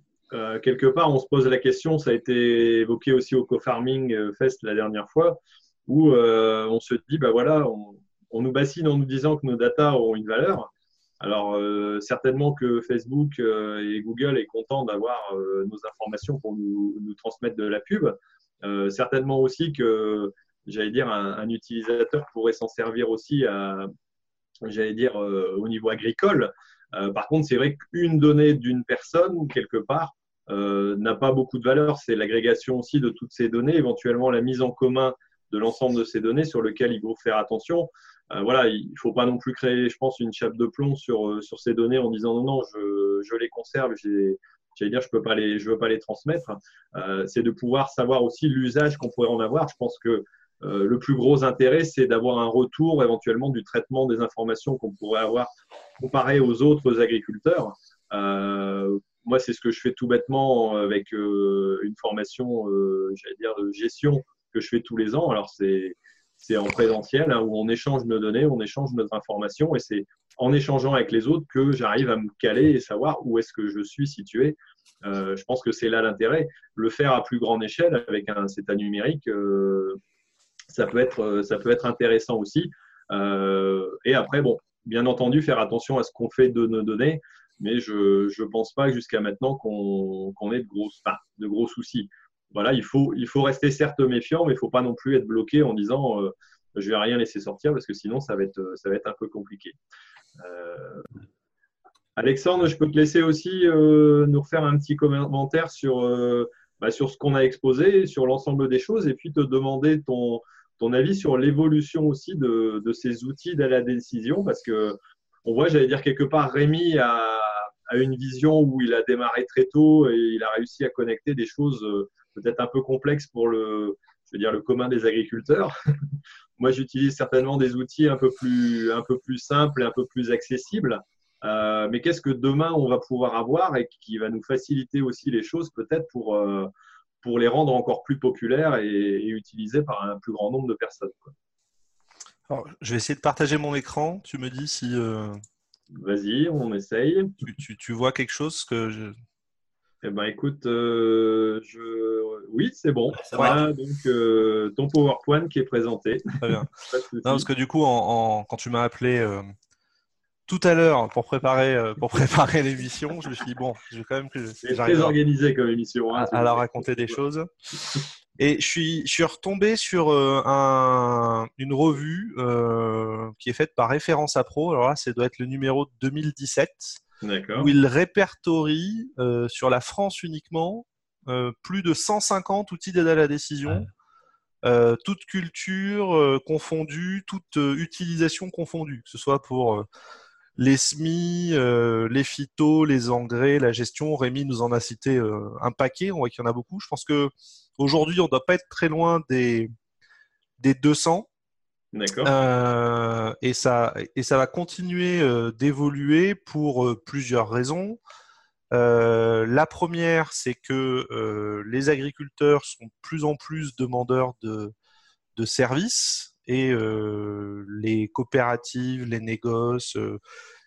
quelque part on se pose la question, ça a été évoqué aussi au Co-Farming Fest la dernière fois, où on se dit, bah voilà, on, nous bassine en nous disant que nos datas ont une valeur. Alors, euh, certainement que Facebook euh, et Google est content d'avoir euh, nos informations pour nous, transmettre de la pub. certainement aussi que, j'allais dire, un, utilisateur pourrait s'en servir aussi à, j'allais dire, au niveau agricole. par contre, c'est vrai qu'une donnée d'une personne, quelque part, n'a pas beaucoup de valeur. C'est l'agrégation aussi de toutes ces données, éventuellement la mise en commun de l'ensemble de ces données sur lequel il faut faire attention. Euh, voilà, il ne faut pas non plus créer, je pense, une chape de plomb sur, euh, sur ces données en disant non, non, je, je les conserve, j'allais dire, je peux pas les, je veux pas les transmettre. Euh, c'est de pouvoir savoir aussi l'usage qu'on pourrait en avoir. Je pense que le plus gros intérêt, c'est d'avoir un retour éventuellement du traitement des informations qu'on pourrait avoir comparé aux autres agriculteurs. moi, c'est ce que je fais tout bêtement avec une formation, j'allais dire, de gestion que je fais tous les ans. Alors, c'est c'est en présentiel hein, où on échange nos données, on échange notre information et c'est en échangeant avec les autres que j'arrive à me caler et savoir où est-ce que je suis situé. Euh, je pense que c'est là l'intérêt. Le faire à plus grande échelle avec un CETA numérique, euh, ça, peut être, ça peut être intéressant aussi. Euh, et après, bon, bien entendu, faire attention à ce qu'on fait de nos données, mais je ne pense pas jusqu'à maintenant qu'on ait de gros, de gros soucis voilà, il faut, il faut rester certes méfiant, mais il ne faut pas non plus être bloqué en disant euh, je ne vais rien laisser sortir parce que sinon ça va être, ça va être un peu compliqué. Euh, Alexandre, je peux te laisser aussi euh, nous refaire un petit commentaire sur, bah, sur ce qu'on a exposé, sur l'ensemble des choses, et puis te demander ton, ton avis sur l'évolution aussi de, de ces outils de la décision, parce que on voit, j'allais dire quelque part, Rémi a, a, une vision où il a démarré très tôt et il a réussi à connecter des choses peut-être un peu complexe pour le, je veux dire, le commun des agriculteurs. Moi, j'utilise certainement des outils un peu plus, un peu plus simples et un peu plus accessibles. Euh, mais qu'est-ce que demain on va pouvoir avoir et qui va nous faciliter aussi les choses peut-être pour, euh, pour les rendre encore plus populaires et, utilisés par un plus grand nombre de personnes. je vais essayer de partager mon écran. Tu me dis si. Euh, Vas-y, on essaye. Tu, tu, vois quelque chose que je... Eh ben, écoute, euh, je... oui, c'est bon. Voilà, donc euh, ton PowerPoint qui est présenté. Très bien. non, parce que du coup, en, quand tu m'as appelé euh, tout à l'heure pour préparer pour préparer l'émission, je me suis dit bon, je vais quand même que c'est très organisé comme émission. Hein, à, leur raconter des choses. Et je suis, je suis retombé sur un, une revue qui est faite par Référence à Pro. Alors là, ça doit être le numéro 2017 où il répertorie euh, sur la France uniquement euh, plus de 150 outils d'aide à la décision, euh, toute culture confondue, toute utilisation confondue, que ce soit pour les SMI, les phytos, les engrais, la gestion. Rémi nous en a cité un paquet, on voit qu'il y en a beaucoup. Je pense que aujourd'hui, on ne doit pas être très loin des, des 200. Euh, et, ça, va continuer euh, d'évoluer pour euh, plusieurs raisons. la première, c'est que les agriculteurs sont de plus en plus demandeurs de, de services et les coopératives, les négoces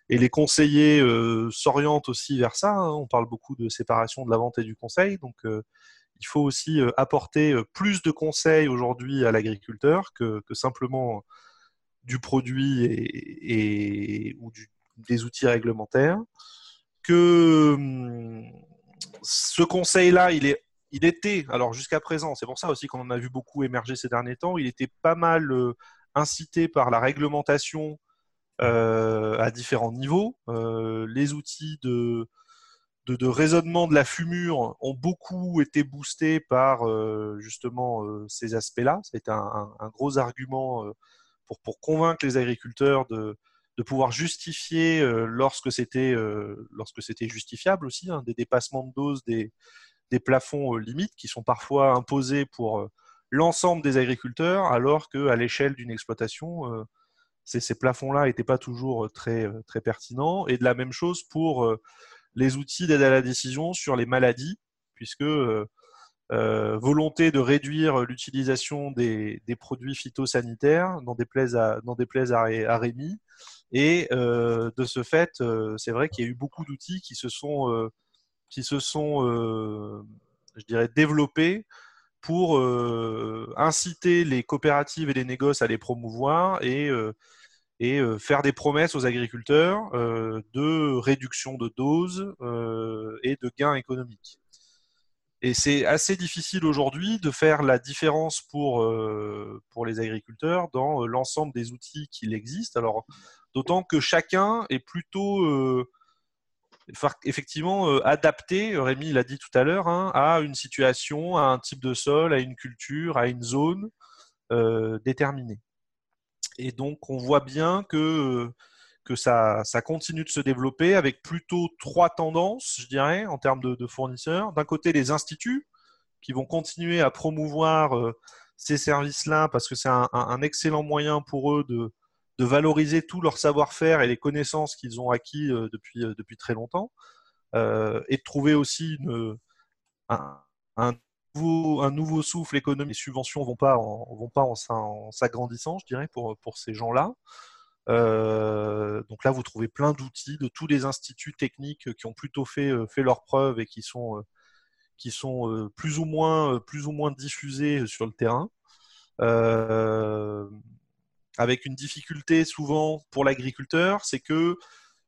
et les conseillers s'orientent aussi vers ça. Hein. On parle beaucoup de séparation de la vente et du conseil. Donc, il faut aussi euh, apporter euh, plus de conseils aujourd'hui à l'agriculteur que, simplement du produit et, ou des outils réglementaires. Que hum, ce conseil-là, il, il était, alors jusqu'à présent, c'est pour ça aussi qu'on en a vu beaucoup émerger ces derniers temps, il était pas mal euh, incité par la réglementation à différents niveaux. les outils de, de, raisonnement de la fumure ont beaucoup été boostés par euh, justement euh, ces aspects-là. Ça a été un, gros argument euh, pour, pour, convaincre les agriculteurs de, de pouvoir justifier lorsque c'était lorsque c'était justifiable aussi hein, des dépassements de doses des, des plafonds limites qui sont parfois imposés pour l'ensemble des agriculteurs alors qu'à l'échelle d'une exploitation ces, plafonds-là n'étaient pas toujours très, très pertinents. Et de la même chose pour les outils d'aide à la décision sur les maladies, puisque volonté de réduire l'utilisation des, produits phytosanitaires, déplaise à, déplaise à, Rémi. Et de ce fait, c'est vrai qu'il y a eu beaucoup d'outils qui se sont, développés pour inciter les coopératives et les négoces à les promouvoir et, et faire des promesses aux agriculteurs de réduction de doses et de gains économiques. Et c'est assez difficile aujourd'hui de faire la différence pour, pour les agriculteurs dans l'ensemble des outils qu'il existe. Alors, d'autant que chacun est plutôt effectivement euh, adapté, Rémi l'a dit tout à l'heure, hein, à une situation, à un type de sol, à une culture, à une zone euh, déterminée. Et donc on voit bien que, que ça, continue de se développer avec plutôt trois tendances, je dirais, en termes de, fournisseurs. D'un côté, les instituts qui vont continuer à promouvoir euh, ces services-là parce que c'est un, excellent moyen pour eux de, valoriser tout leur savoir-faire et les connaissances qu'ils ont acquis euh, depuis, euh, très longtemps, euh, et de trouver aussi un, un, nouveau, souffle économique. Les subventions vont pas en, vont pas en, s'agrandissant, je dirais, pour, pour ces gens-là. donc là, vous trouvez plein d'outils de tous les instituts techniques qui ont plutôt fait, fait leurs preuves et qui sont, qui sont plus, ou moins, plus ou moins diffusés sur le terrain avec une difficulté souvent pour l'agriculteur, c'est que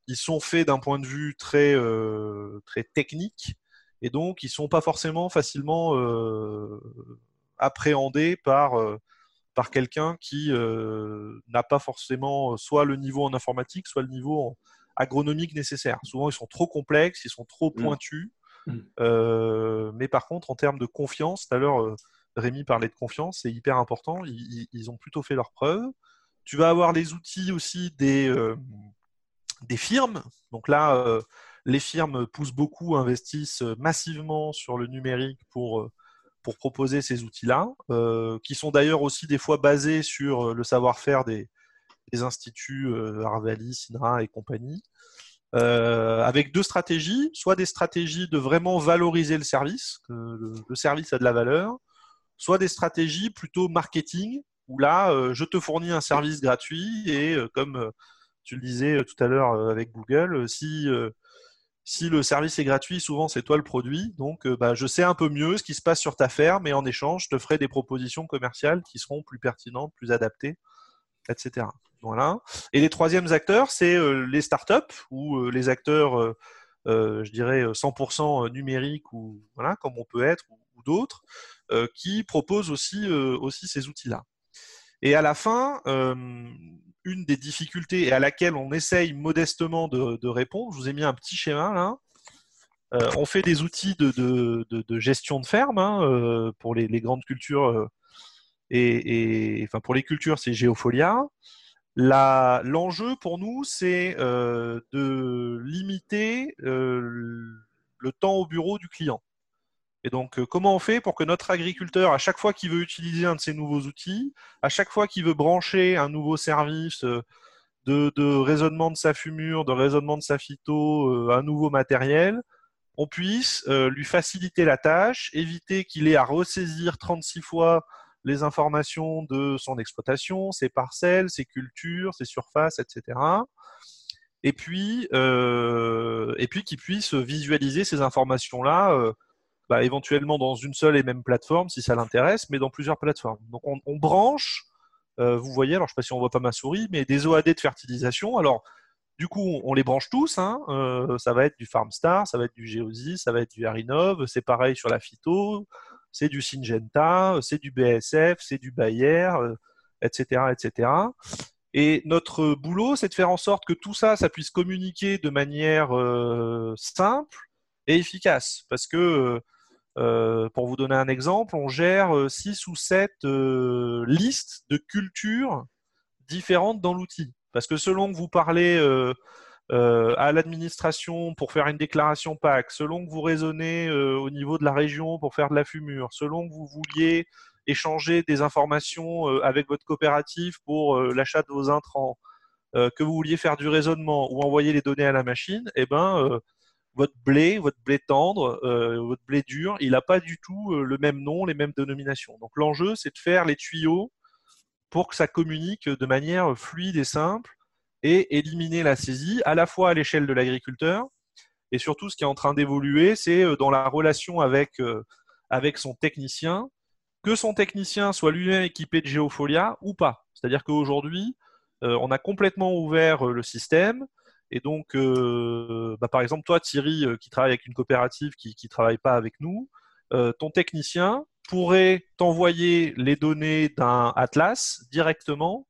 ils sont faits d'un point de vue très, euh, très technique et donc ils ne sont pas forcément facilement euh, appréhendés par, euh, par quelqu'un qui n'a pas forcément soit le niveau en informatique, soit le niveau agronomique nécessaire. Souvent ils sont trop complexes, ils sont trop mmh. pointus. Mmh. mais par contre, en termes de confiance, tout à l'heure, Rémi parlait de confiance, c'est hyper important. Ils, ils, ont plutôt fait leurs preuves. Tu vas avoir les outils aussi des, euh, des firmes. Donc là, euh, les firmes poussent beaucoup, investissent massivement sur le numérique pour, euh, pour proposer ces outils-là, qui sont d'ailleurs aussi des fois basés sur le savoir-faire des, instituts Arvalis, Sinra et compagnie. avec deux stratégies, soit des stratégies de vraiment valoriser le service, que le, service a de la valeur, soit des stratégies plutôt marketing, où là, euh, je te fournis un service gratuit et euh, comme euh, tu le disais tout à l'heure avec Google, si, si le service est gratuit, souvent c'est toi le produit. Donc, bah, je sais un peu mieux ce qui se passe sur ta ferme et en échange, je te ferai des propositions commerciales qui seront plus pertinentes, plus adaptées, etc. Voilà. Et les troisièmes acteurs, c'est les startups ou les acteurs, je dirais, 100% numériques ou voilà, comme on peut être ou, d'autres, qui proposent aussi, aussi ces outils-là. Et à la fin, euh, une des difficultés et à laquelle on essaye modestement de, répondre, je vous ai mis un petit schéma là. Euh, on fait des outils de, gestion de ferme hein, euh, pour les, grandes cultures et, enfin pour les cultures c'est Geofolia. L'enjeu pour nous c'est de limiter le temps au bureau du client. Et donc, euh, comment on fait pour que notre agriculteur, à chaque fois qu'il veut utiliser un de ces nouveaux outils, à chaque fois qu'il veut brancher un nouveau service euh, de, raisonnement de sa fumure, de raisonnement de sa phyto, euh, un nouveau matériel, on puisse lui faciliter la tâche, éviter qu'il ait à ressaisir 36 fois les informations de son exploitation, ses parcelles, ses cultures, ses surfaces, etc. Et puis, et puis qu'il puisse visualiser ces informations-là bah, éventuellement dans une seule et même plateforme si ça l'intéresse, mais dans plusieurs plateformes. Donc on, branche, euh, vous voyez, alors je ne sais pas si on voit pas ma souris, mais des OAD de fertilisation. Alors du coup, on les branche tous. Hein. Euh, ça va être du Farmstar, ça va être du Geosys, ça va être du Arinov. C'est pareil sur la phyto, c'est du Syngenta, c'est du BSF, c'est du Bayer, etc., euh, etc. Et notre boulot, c'est de faire en sorte que tout ça, ça puisse communiquer de manière simple et efficace. Parce que euh, pour vous donner un exemple, on gère 6 euh, ou 7 euh, listes de cultures différentes dans l'outil. Parce que selon que vous parlez à l'administration pour faire une déclaration PAC, selon que vous raisonnez au niveau de la région pour faire de la fumure, selon que vous vouliez échanger des informations avec votre coopérative pour l'achat de vos intrants, que vous vouliez faire du raisonnement ou envoyer les données à la machine, eh ben, votre blé, votre blé tendre, votre blé dur, il n'a pas du tout le même nom, les mêmes dénominations. Donc l'enjeu, c'est de faire les tuyaux pour que ça communique de manière fluide et simple et éliminer la saisie à la fois à l'échelle de l'agriculteur et surtout ce qui est en train d'évoluer, c'est euh, dans la relation avec, euh, son technicien, que son technicien soit lui-même équipé de Geofolia ou pas. C'est-à-dire qu'aujourd'hui, euh, on a complètement ouvert le système. Et donc, bah, par exemple, toi, Thierry, qui travaille avec une coopérative qui ne travaille pas avec nous, ton technicien, pourrait t'envoyer les données d'un Atlas directement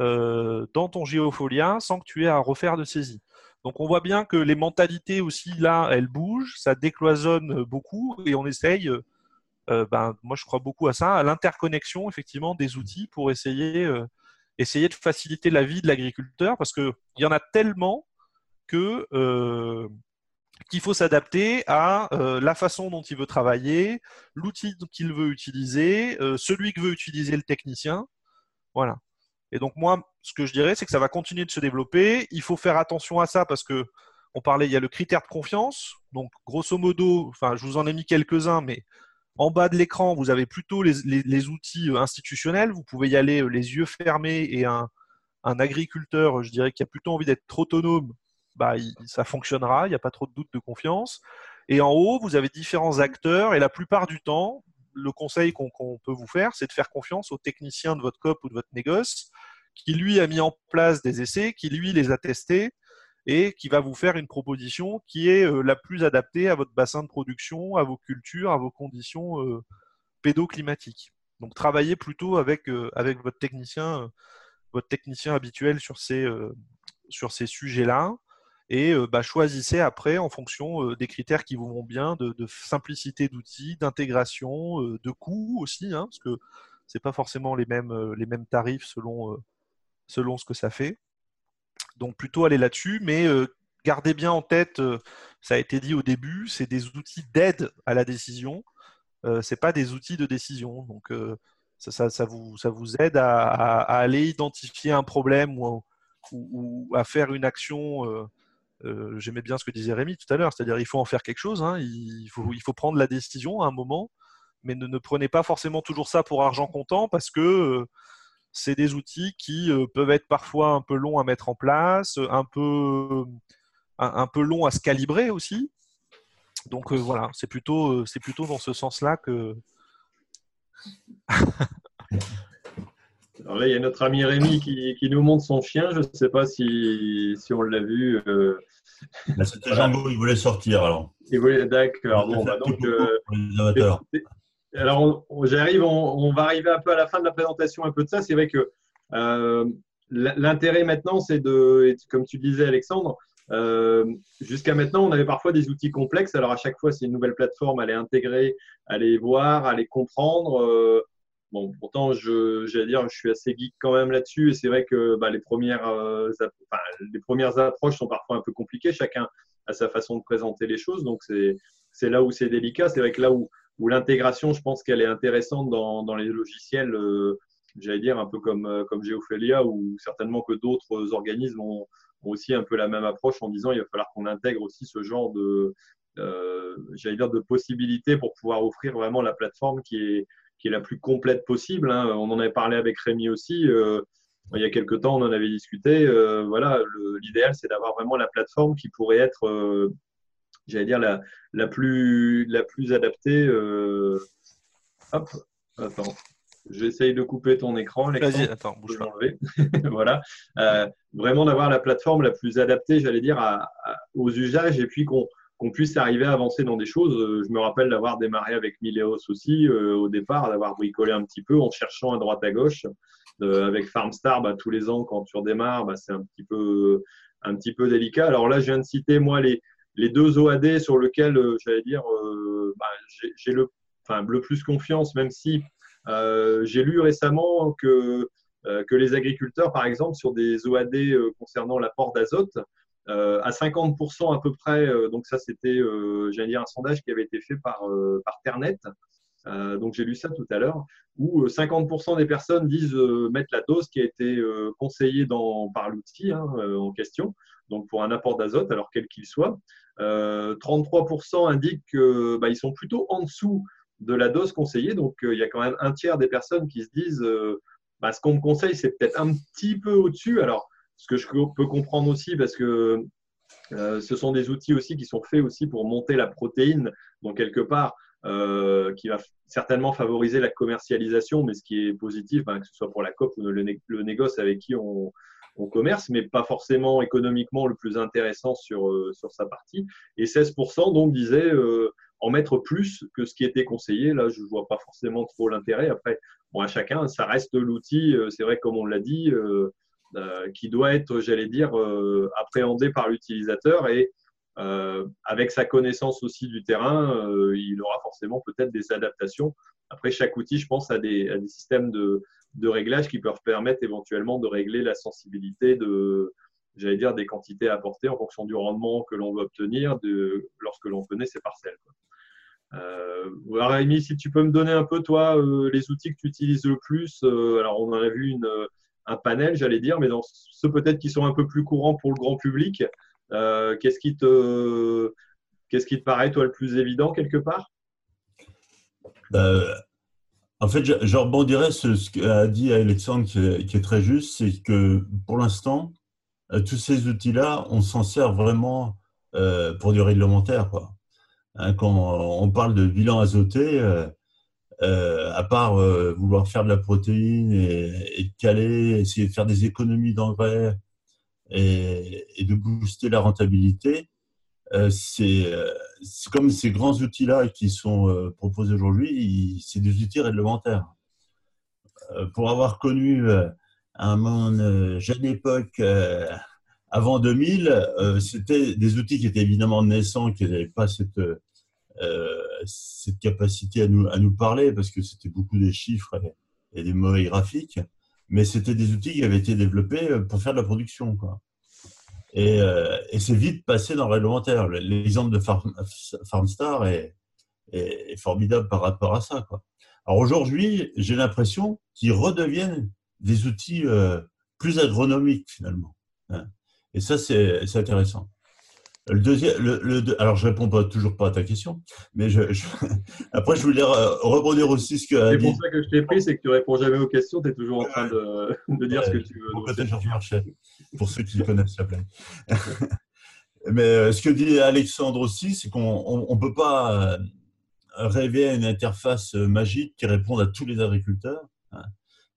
euh, dans ton Geofolia sans que tu aies à refaire de saisie. Donc on voit bien que les mentalités aussi là, elles bougent, ça décloisonne beaucoup et on essaye, euh, ben, moi je crois beaucoup à ça, à l'interconnexion effectivement des outils pour essayer, euh, essayer de faciliter la vie de l'agriculteur parce qu'il y en a tellement que qu'il faut s'adapter à euh, la façon dont il veut travailler, l'outil qu'il veut utiliser, euh, celui que veut utiliser le technicien. Voilà. Et donc moi, ce que je dirais, c'est que ça va continuer de se développer. Il faut faire attention à ça parce que on parlait, il y a le critère de confiance. Donc grosso modo, enfin, je vous en ai mis quelques-uns, mais en bas de l'écran, vous avez plutôt les, outils euh, institutionnels. Vous pouvez y aller les yeux fermés et un, un agriculteur, je dirais, qui a plutôt envie d'être autonome, bah, ça fonctionnera, il n'y a pas trop de doute de confiance. Et en haut, vous avez différents acteurs et la plupart du temps, le conseil qu'on peut vous faire, c'est de faire confiance au technicien de votre COP ou de votre négoce qui, lui, a mis en place des essais, qui, lui, les a testés et qui va vous faire une proposition qui est euh, la plus adaptée à votre bassin de production, à vos cultures, à vos conditions euh, pédoclimatiques. Donc, travaillez plutôt avec, euh, avec votre technicien, votre technicien habituel sur ces, sur ces sujets-là et euh, bah, choisissez après en fonction euh, des critères qui vous vont bien, de, simplicité d'outils, d'intégration, euh, de coûts aussi, hein, parce que ce n'est pas forcément les mêmes, les mêmes tarifs selon, selon ce que ça fait. Donc plutôt aller là-dessus, mais gardez bien en tête, ça a été dit au début, c'est des outils d'aide à la décision, ce n'est pas des outils de décision. Donc ça, vous, ça vous aide à, aller identifier un problème ou, à faire une action euh, j'aimais bien ce que disait Rémi tout à l'heure, c'est-à-dire il faut en faire quelque chose, hein. il, faut, prendre la décision à un moment, mais ne, prenez pas forcément toujours ça pour argent comptant parce que euh, c'est des outils qui euh, peuvent être parfois un peu longs à mettre en place, un peu, longs à se calibrer aussi. Donc voilà, c'est plutôt dans ce sens-là que. Alors là, il y a notre ami Rémi qui, qui nous montre son chien. Je ne sais pas si, si on l'a vu. Euh... C'était Jambo, il voulait sortir alors. Il voulait, d'accord. Bon, bah, donc, euh, alors, j'arrive, on, va arriver un peu à la fin de la présentation un peu de ça. C'est vrai que euh, l'intérêt maintenant, c'est de, comme tu disais, Alexandre, euh, jusqu'à maintenant, on avait parfois des outils complexes. Alors, à chaque fois, c'est une nouvelle plateforme à les intégrer, à les voir, à les comprendre. Bon, pourtant, je, j'allais dire, je suis assez geek quand même là-dessus. Et c'est vrai que bah, les, premières, euh, enfin, les premières approches sont parfois un peu compliquées. Chacun a sa façon de présenter les choses. Donc, c'est, c'est là où c'est délicat. C'est vrai que là où, où l'intégration, je pense qu'elle est intéressante dans, dans les logiciels, euh, j'allais dire, un peu comme, euh, comme Geophilia, ou certainement que d'autres organismes ont, ont, aussi un peu la même approche en disant il va falloir qu'on intègre aussi ce genre de, euh, j'allais dire, de possibilités pour pouvoir offrir vraiment la plateforme qui est qui est la plus complète possible. Hein. On en avait parlé avec Rémi aussi. Euh, il y a quelques temps, on en avait discuté. Euh, voilà, l'idéal, c'est d'avoir vraiment la plateforme qui pourrait être, euh, j'allais dire, la, la, plus, la plus adaptée. hop, attends. J'essaye de couper ton écran. Vas-y, attends, bouge pas. voilà. vraiment d'avoir la plateforme la plus adaptée, j'allais dire, aux usages et puis qu'on qu'on puisse arriver à avancer dans des choses. Euh, je me rappelle d'avoir démarré avec Mileos aussi euh, au départ, d'avoir bricolé un petit peu en cherchant à droite à gauche. Euh, avec Farmstar, bah, tous les ans, quand tu redémarres, bah, c'est un petit peu un peu délicat. Alors là, je viens de citer moi les, deux OAD sur lesquels j'allais dire bah, j'ai le, plus confiance, même si j'ai lu récemment que que les agriculteurs, par exemple, sur des OAD concernant l'apport d'azote, à 50% à peu près, euh, donc ça c'était, euh, j'allais dire, un sondage qui avait été fait par, par Ternet, donc j'ai lu ça tout à l'heure, où 50% des personnes disent mettre la dose qui a été conseillée par l'outil hein, en question, donc pour un apport d'azote, alors quel qu'il soit. 33% indiquent qu'ils bah, sont plutôt en dessous de la dose conseillée, donc il y a quand même un tiers des personnes qui se disent bah, ce qu'on me conseille, c'est peut-être un petit peu au-dessus. Alors, ce que je peux comprendre aussi, parce que euh, ce sont des outils aussi qui sont faits aussi pour monter la protéine, donc quelque part, euh, qui va certainement favoriser la commercialisation, mais ce qui est positif, ben, que ce soit pour la COP ou le, le négoce avec qui on, on, commerce, mais pas forcément économiquement le plus intéressant sur, euh, sur sa partie. Et 16% donc disait en mettre plus que ce qui était conseillé. Là, je ne vois pas forcément trop l'intérêt. Après, bon, à chacun, ça reste l'outil, c'est vrai, comme on l'a dit. Euh, qui doit être, j'allais dire, euh, appréhendé par l'utilisateur et euh, avec sa connaissance aussi du terrain, il aura forcément peut-être des adaptations. Après, chaque outil, je pense, a des, systèmes de, de, réglage qui peuvent permettre éventuellement de régler la sensibilité de, j'allais dire, des quantités apportées en fonction du rendement que l'on veut obtenir lorsque l'on connaît ses parcelles. Euh, Rémi, si tu peux me donner un peu, toi, les outils que tu utilises le plus. alors, on en a vu une, un panel, j'allais dire, mais dans ceux peut-être qui sont un peu plus courants pour le grand public, euh, qu'est-ce qui te qu'est-ce qui te paraît toi le plus évident quelque part? Euh, En fait, je, rebondirais sur ce qu'a dit Alexandre qui est, très juste, c'est que pour l'instant, euh, tous ces outils-là, on s'en sert vraiment pour du réglementaire. Quoi. Hein, quand on parle de bilan azoté, euh, à part euh, vouloir faire de la protéine et, et, caler, essayer de faire des économies d'engrais et, de booster la rentabilité, euh, c'est comme ces grands outils-là qui sont proposés aujourd'hui, c'est des outils réglementaires. pour avoir connu un monde, jeune époque, avant 2000, c'était des outils qui étaient évidemment naissants, qui n'avaient pas cette cette capacité à nous, à nous parler, parce que c'était beaucoup des chiffres et, des mauvais graphiques, mais c'était des outils qui avaient été développés euh, pour faire de la production. Quoi. Et, euh, c'est vite passé dans le réglementaire. L'exemple de Farmstar est, formidable par rapport à ça. Alors aujourd'hui, j'ai l'impression qu'ils redeviennent des outils plus agronomiques finalement. Hein. Et ça, c'est intéressant. Le deuxième, le, alors je réponds pas toujours pas à ta question, mais je, après je voulais rebondir aussi ce que. C'est pour ça que je t'ai pris, c'est que tu réponds jamais aux questions, tu es toujours en train de, de dire ce que tu veux. Pour, pour ceux qui connaissent la blague. mais euh, ce que dit Alexandre aussi, c'est qu'on ne peut pas euh, rêver à une interface euh, magique qui réponde à tous les agriculteurs, hein.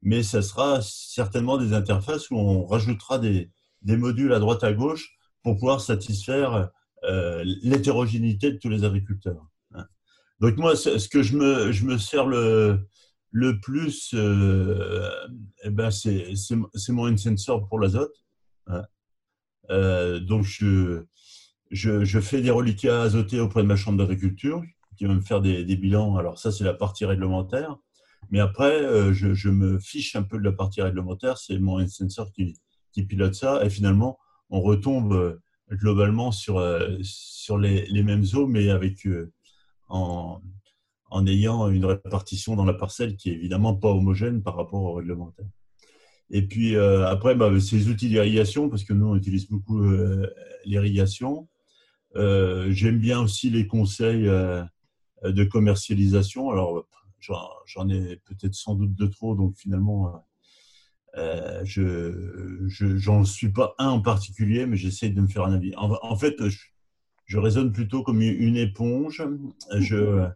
mais ça sera certainement des interfaces où on rajoutera des, des modules à droite à gauche pour pouvoir satisfaire euh, l'hétérogénéité de tous les agriculteurs. Hein. Donc moi, ce que je me, je me sers le, le plus, euh, eh ben c'est mon InSensor pour l'azote. Hein. Euh, donc je, je, fais des reliquats azotés auprès de ma chambre d'agriculture qui va me faire des, bilans. Alors ça, c'est la partie réglementaire. Mais après, je, me fiche un peu de la partie réglementaire. C'est mon InSensor qui, qui pilote ça. Et finalement, on retombe euh, globalement sur, euh, sur les, les mêmes eaux, mais avec euh, en, en, ayant une répartition dans la parcelle qui est évidemment pas homogène par rapport au réglementaire. Et puis après, bah, ces outils d'irrigation, parce que nous on utilise beaucoup l'irrigation. J'aime bien aussi les conseils de commercialisation. Alors j'en ai peut-être sans doute de trop, donc finalement euh, je j'en suis pas un en particulier, mais j'essaie de me faire un avis. En, fait, je, raisonne plutôt comme une éponge. Je,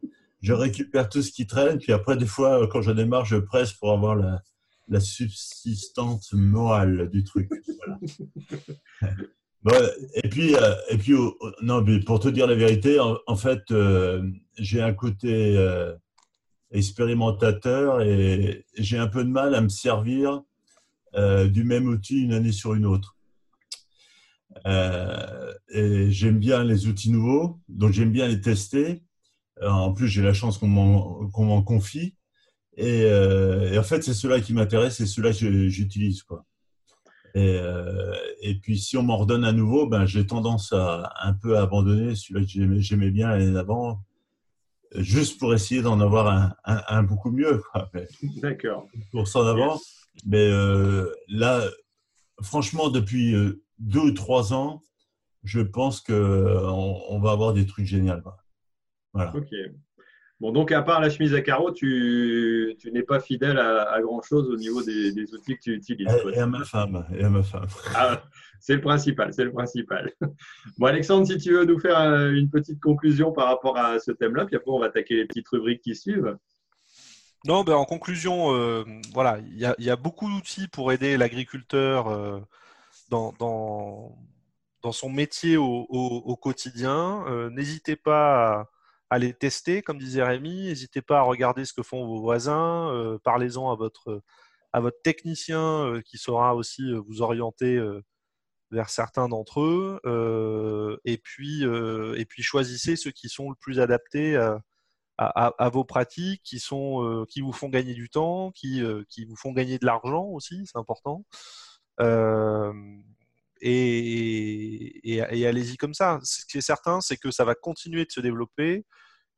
je récupère tout ce qui traîne, puis après, des fois, quand je démarre, je presse pour avoir la, la subsistance morale du truc. et puis, euh, et puis non, mais pour te dire la vérité, en, fait, euh, j'ai un côté expérimentateur et j'ai un peu de mal à me servir euh, du même outil une année sur une autre. Euh, et j'aime bien les outils nouveaux, donc j'aime bien les tester. Euh, en plus, j'ai la chance qu'on m'en confie. Et, en fait, c'est cela qui m'intéresse et cela que j'utilise. Quoi. Et, et, puis, si on m'en redonne à nouveau, ben, j'ai tendance à un peu abandonner celui-là que j'aimais bien l'année d'avant. juste pour essayer d'en avoir un, un, beaucoup mieux. D'accord. Pour s'en avoir. Mais là, franchement, depuis deux ou trois ans, je pense qu'on on va avoir des trucs géniaux. Voilà. Ok. Bon, donc à part la chemise à carreaux, tu, tu n'es pas fidèle à, grand chose au niveau des, des, outils que tu utilises. Et, à ma femme. Et à ma femme. Ah, c'est le principal, c'est le principal. Bon, Alexandre, si tu veux nous faire euh, une petite conclusion par rapport à ce thème-là, puis après on va attaquer les petites rubriques qui suivent. Non, ben en conclusion, euh, voilà, il y, y, a beaucoup d'outils pour aider l'agriculteur euh, dans, dans, dans, son métier au, au, quotidien. N'hésitez pas à à les tester, comme disait Rémi. N'hésitez pas à regarder ce que font vos voisins. Euh, parlez-en à votre, à votre technicien euh, qui saura aussi euh, vous orienter vers certains d'entre eux. et, puis, et puis choisissez ceux qui sont le plus adaptés à, vos pratiques, qui, sont, qui vous font gagner du temps, qui, qui vous font gagner de l'argent aussi, c'est important. et, et allez-y comme ça. Ce qui est certain, c'est que ça va continuer de se développer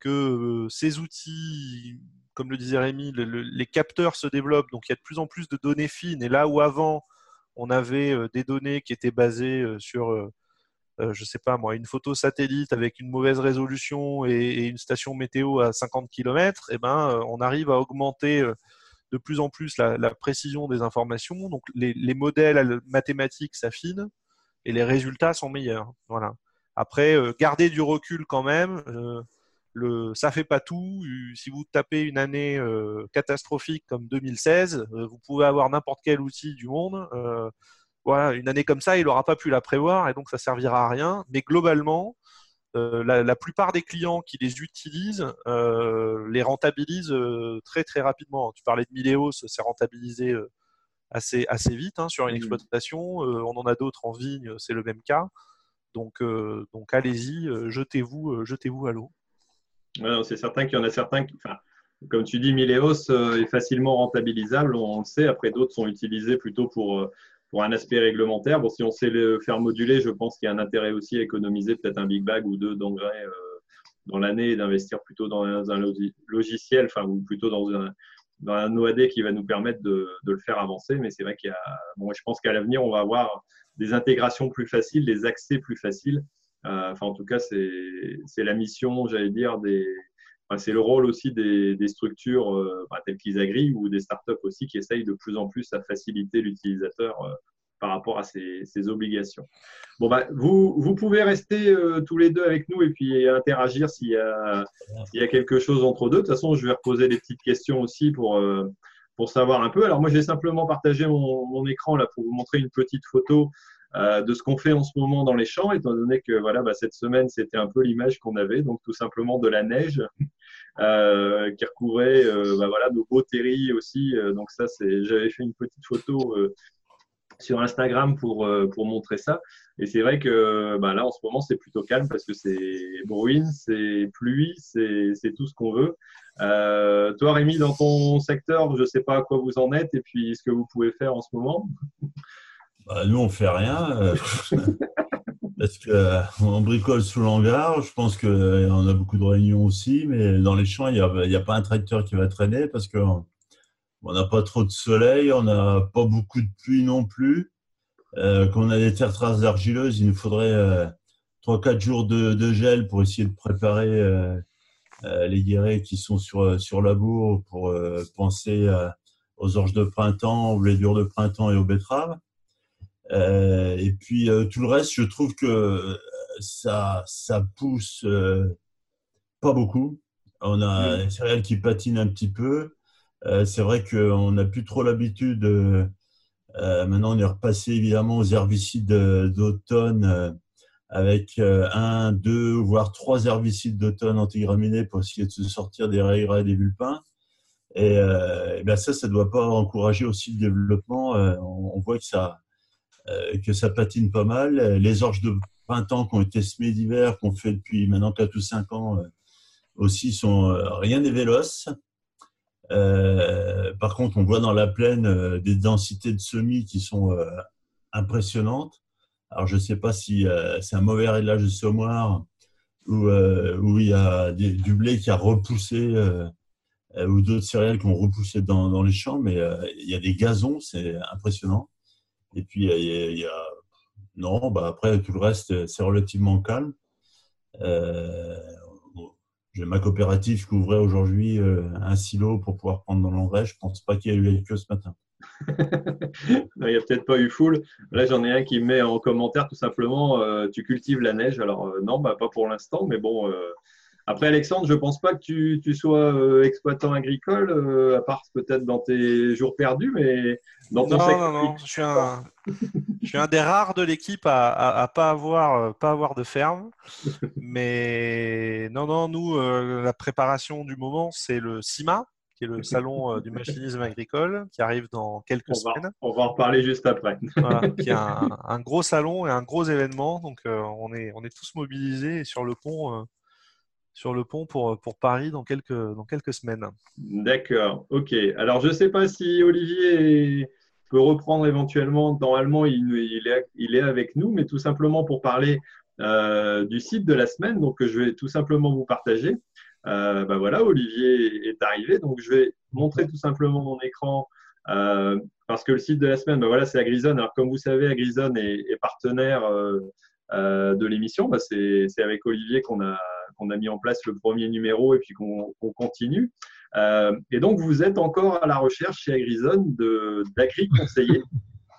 que ces outils, comme le disait Rémi, les capteurs se développent, donc il y a de plus en plus de données fines. Et là où avant, on avait des données qui étaient basées sur, je ne sais pas moi, une photo satellite avec une mauvaise résolution et, une station météo à 50 km, eh ben, on arrive à augmenter de plus en plus la, précision des informations. Donc les, les modèles mathématiques s'affinent et les résultats sont meilleurs. Voilà. Après, garder du recul quand même le, ça fait pas tout. Si vous tapez une année euh, catastrophique comme 2016, euh, vous pouvez avoir n'importe quel outil du monde. Euh, voilà, une année comme ça, il n'aura pas pu la prévoir et donc ça servira à rien. Mais globalement, la, plupart des clients qui les utilisent les rentabilisent très très rapidement. Tu parlais de Mileos, c'est rentabilisé assez, assez vite hein, sur une mmh. exploitation. on en a d'autres en vigne, c'est le même cas. Donc, donc allez-y, jetez-vous, jetez-vous à l'eau c'est certain qu'il y en a certains qui, enfin, comme tu dis, Mileos euh, est facilement rentabilisable, on, le sait. Après, d'autres sont utilisés plutôt pour, euh, pour un aspect réglementaire. Bon, si on sait le faire moduler, je pense qu'il y a un intérêt aussi à économiser peut-être un big bag ou deux d'engrais euh, dans l'année et d'investir plutôt dans un, logiciel, enfin, ou plutôt dans un, dans un OAD qui va nous permettre de, de le faire avancer. Mais c'est vrai qu'il y a, bon, je pense qu'à l'avenir, on va avoir des intégrations plus faciles, des accès plus faciles euh, enfin, en tout cas, c'est la mission, j'allais dire, des, c'est le rôle aussi des, structures euh, bah, telles qu'Isagri ou des startups aussi qui essayent de plus en plus à faciliter l'utilisateur euh, par rapport à ces, obligations. Bon, bah, vous, pouvez rester tous les deux avec nous et puis interagir s'il y, a, quelque chose entre deux. De toute façon, je vais reposer des petites questions aussi pour, pour savoir un peu. Alors, moi, je vais simplement partager mon, écran là pour vous montrer une petite photo euh, de ce qu'on fait en ce moment dans les champs, étant donné que voilà, bah, cette semaine, c'était un peu l'image qu'on avait, donc tout simplement de la neige euh, qui recouvrait euh, bah, voilà, nos beaux terris aussi. donc ça, c'est, j'avais fait une petite photo sur Instagram pour, pour montrer ça. Et c'est vrai que bah, là, en ce moment, c'est plutôt calme parce que c'est bruine, c'est pluie, c'est, c'est tout ce qu'on veut. toi, Rémi, dans ton secteur, je ne sais pas à quoi vous en êtes et puis ce que vous pouvez faire en ce moment. Bah, nous, on fait rien. Euh, parce qu'on euh, bricole sous l'hangar. Je pense qu'on euh, a beaucoup de réunions aussi. Mais dans les champs, il n'y a, a, pas un tracteur qui va traîner parce qu'on n'a pas trop de soleil. On n'a pas beaucoup de pluie non plus. Euh, quand on a des terres traces argileuses, il nous faudrait euh, 3-4 jours de, gel pour essayer de préparer les guérets qui sont sur, sur la bourre pour penser aux orges de printemps, aux blessures de printemps et aux betteraves. Euh, et puis euh, tout le reste, je trouve que euh, ça, ça pousse pas beaucoup. On a les céréales qui patinent un petit peu. c'est vrai qu'on n'a plus trop l'habitude. maintenant, on est repassé évidemment aux herbicides d'automne avec un, deux, voire trois herbicides d'automne antigraminés pour essayer de se sortir des raies et des vulpins. Et, et ben ça, ça ne doit pas encourager aussi le développement. on, voit que ça, que ça patine pas mal. Les orges de printemps qui ont été semées d'hiver, qu'on fait depuis maintenant 4 ou 5 ans, euh, aussi sont euh, rien n'est véloce. par contre, on voit dans la plaine des densités de semis qui sont impressionnantes. Alors, je ne sais pas si c'est un mauvais réglage de semoir où, où il y a du blé qui a repoussé ou d'autres céréales qui ont repoussé dans les champs, mais il y a des gazons, c'est impressionnant. Et puis il y a, non, bah après tout le reste c'est relativement calme. J'ai ma coopérative qui ouvrait aujourd'hui un silo pour pouvoir prendre dans l'engrais. Je pense pas qu'il y ait eu que ce matin. il n'y a peut-être pas eu full. Là, j'en ai un qui met en commentaire tout simplement euh, Tu cultives la neige. Alors, euh, non, bah, pas pour l'instant, mais bon. Euh, après, Alexandre, je ne pense pas que tu, tu sois exploitant agricole, à part peut-être dans tes jours perdus, mais dans ton non, Non, non, je suis un, je suis un des rares de l'équipe à ne pas, avoir, pas avoir de ferme. Mais non, non, nous, la préparation du moment, c'est le CIMA qui est le salon euh, du machinisme agricole, qui arrive dans quelques semaines. On va en reparler juste après. qui est un, gros salon et un gros événement. Donc, euh, on, est, on est tous mobilisés sur le pont, euh, sur le pont pour, pour Paris dans quelques, dans quelques semaines. D'accord, ok. Alors, je ne sais pas si Olivier peut reprendre éventuellement. Normalement, il, il, est, il est avec nous, mais tout simplement pour parler du site de la semaine. Donc, je vais tout simplement vous partager. Euh, bah voilà, Olivier est arrivé. Donc, je vais montrer tout simplement mon écran euh, parce que le site de la semaine, bah voilà, c'est Agrison. Alors, comme vous savez, Agrison est, partenaire euh, de l'émission. Bah, c'est avec Olivier qu'on a, qu'on a mis en place le premier numéro et puis qu'on continue. et donc, vous êtes encore à la recherche chez Agrison d'agri-conseillers.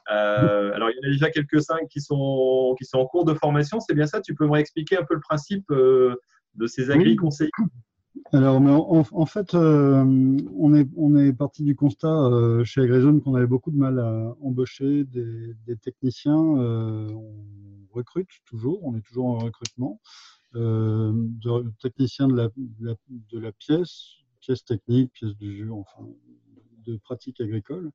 Euh, alors, il y en a déjà quelques-uns qui sont, qui sont en cours de formation. C'est bien ça? Tu peux me réexpliquer un peu le principe de ces agri-conseillers? Alors, en, fait, euh, on, est, on est parti du constat euh, chez Agrezone qu'on avait beaucoup de mal à embaucher des, techniciens. Euh, on recrute toujours, on est toujours en recrutement. De techniciens de la, de la, pièce, pièce technique, pièce du jeu, enfin, de pratique agricole.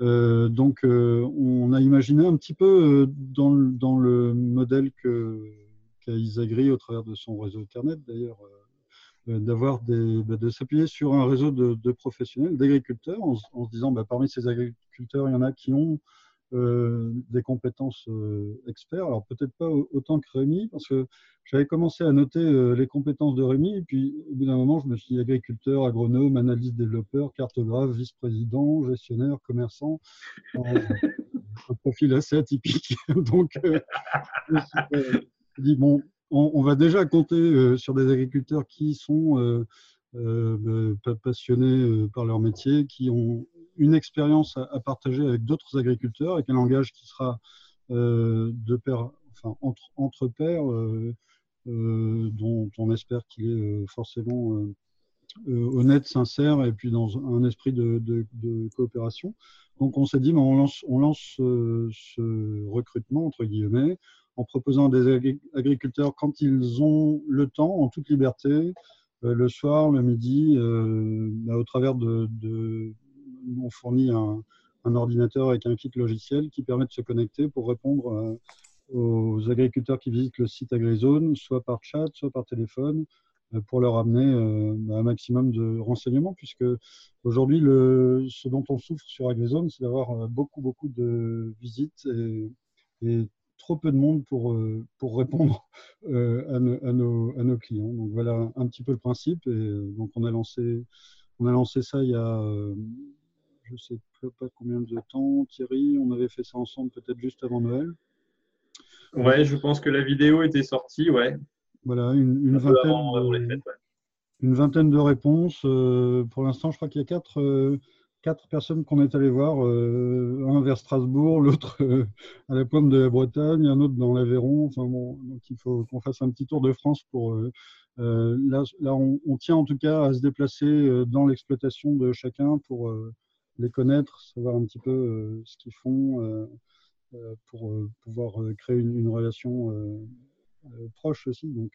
donc, on a imaginé un petit peu dans, le modèle qu'a Isagri au travers de son réseau Internet d'ailleurs euh, bah, de s'appuyer sur un réseau de, professionnels, d'agriculteurs, en, se disant bah, parmi ces agriculteurs, il y en a qui ont euh, des compétences euh, experts. Alors peut-être pas autant que Rémi, parce que j'avais commencé à noter les compétences de Rémi, et puis au bout d'un moment, je me suis agriculteur, agronome, analyste développeur, cartographe, vice-président, gestionnaire, commerçant. un profil assez atypique. Donc, je me suis dit, bon, on, va déjà compter euh, sur des agriculteurs qui sont euh, euh, passionnés par leur métier, qui ont une expérience à, partager avec d'autres agriculteurs, avec un langage qui sera de pair, enfin, entre, entre pairs, dont on espère qu'il est forcément honnête, sincère, et puis dans un esprit de, coopération. Donc on s'est dit, on lance, on lance ce recrutement, entre guillemets, en proposant à des agriculteurs, quand ils ont le temps, en toute liberté, euh, le soir, le midi, euh, bah, au travers de, on fournit un, ordinateur avec un kit logiciel qui permet de se connecter pour répondre euh, aux agriculteurs qui visitent le site AgriZone, soit par chat, soit par téléphone, pour leur amener bah, un maximum de renseignements, puisque aujourd'hui, ce dont on souffre sur AgriZone, c'est d'avoir beaucoup, beaucoup de visites et, trop peu de monde pour, euh, pour répondre euh, à, nos, clients. Donc voilà un petit peu le principe. Euh, donc on a lancé ça il y a, je ne sais pas combien de temps, Thierry. On avait fait ça ensemble peut-être juste avant Noël. Ouais, je pense que la vidéo était sortie, ouais. Voilà, une, vingtaine, de, une vingtaine de réponses. pour l'instant, je crois qu'il y a quatre quatre personnes qu'on est allé voir, euh, un vers Strasbourg, l'autre euh, à la pomme de la Bretagne, un autre dans l'Aveyron. Enfin bon, donc il faut qu'on fasse un petit tour de France pour. Euh, là, là on, tient en tout cas à se déplacer dans l'exploitation de chacun pour les connaître, savoir un petit peu ce qu'ils font, pour pouvoir créer une, relation proche aussi. Donc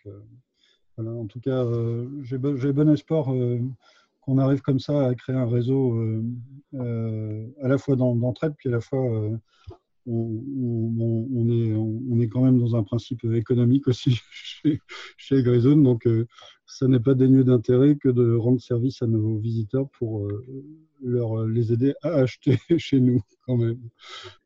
voilà, en tout cas, j'ai bon espoir qu'on arrive comme ça à créer un réseau euh, euh, à la fois d'entraide, puis à la fois euh, on, est, on, est, quand même dans un principe économique aussi chez, chez donc ça n'est pas dénué d'intérêt que de rendre service à nos visiteurs pour leur, les aider à acheter chez nous quand même.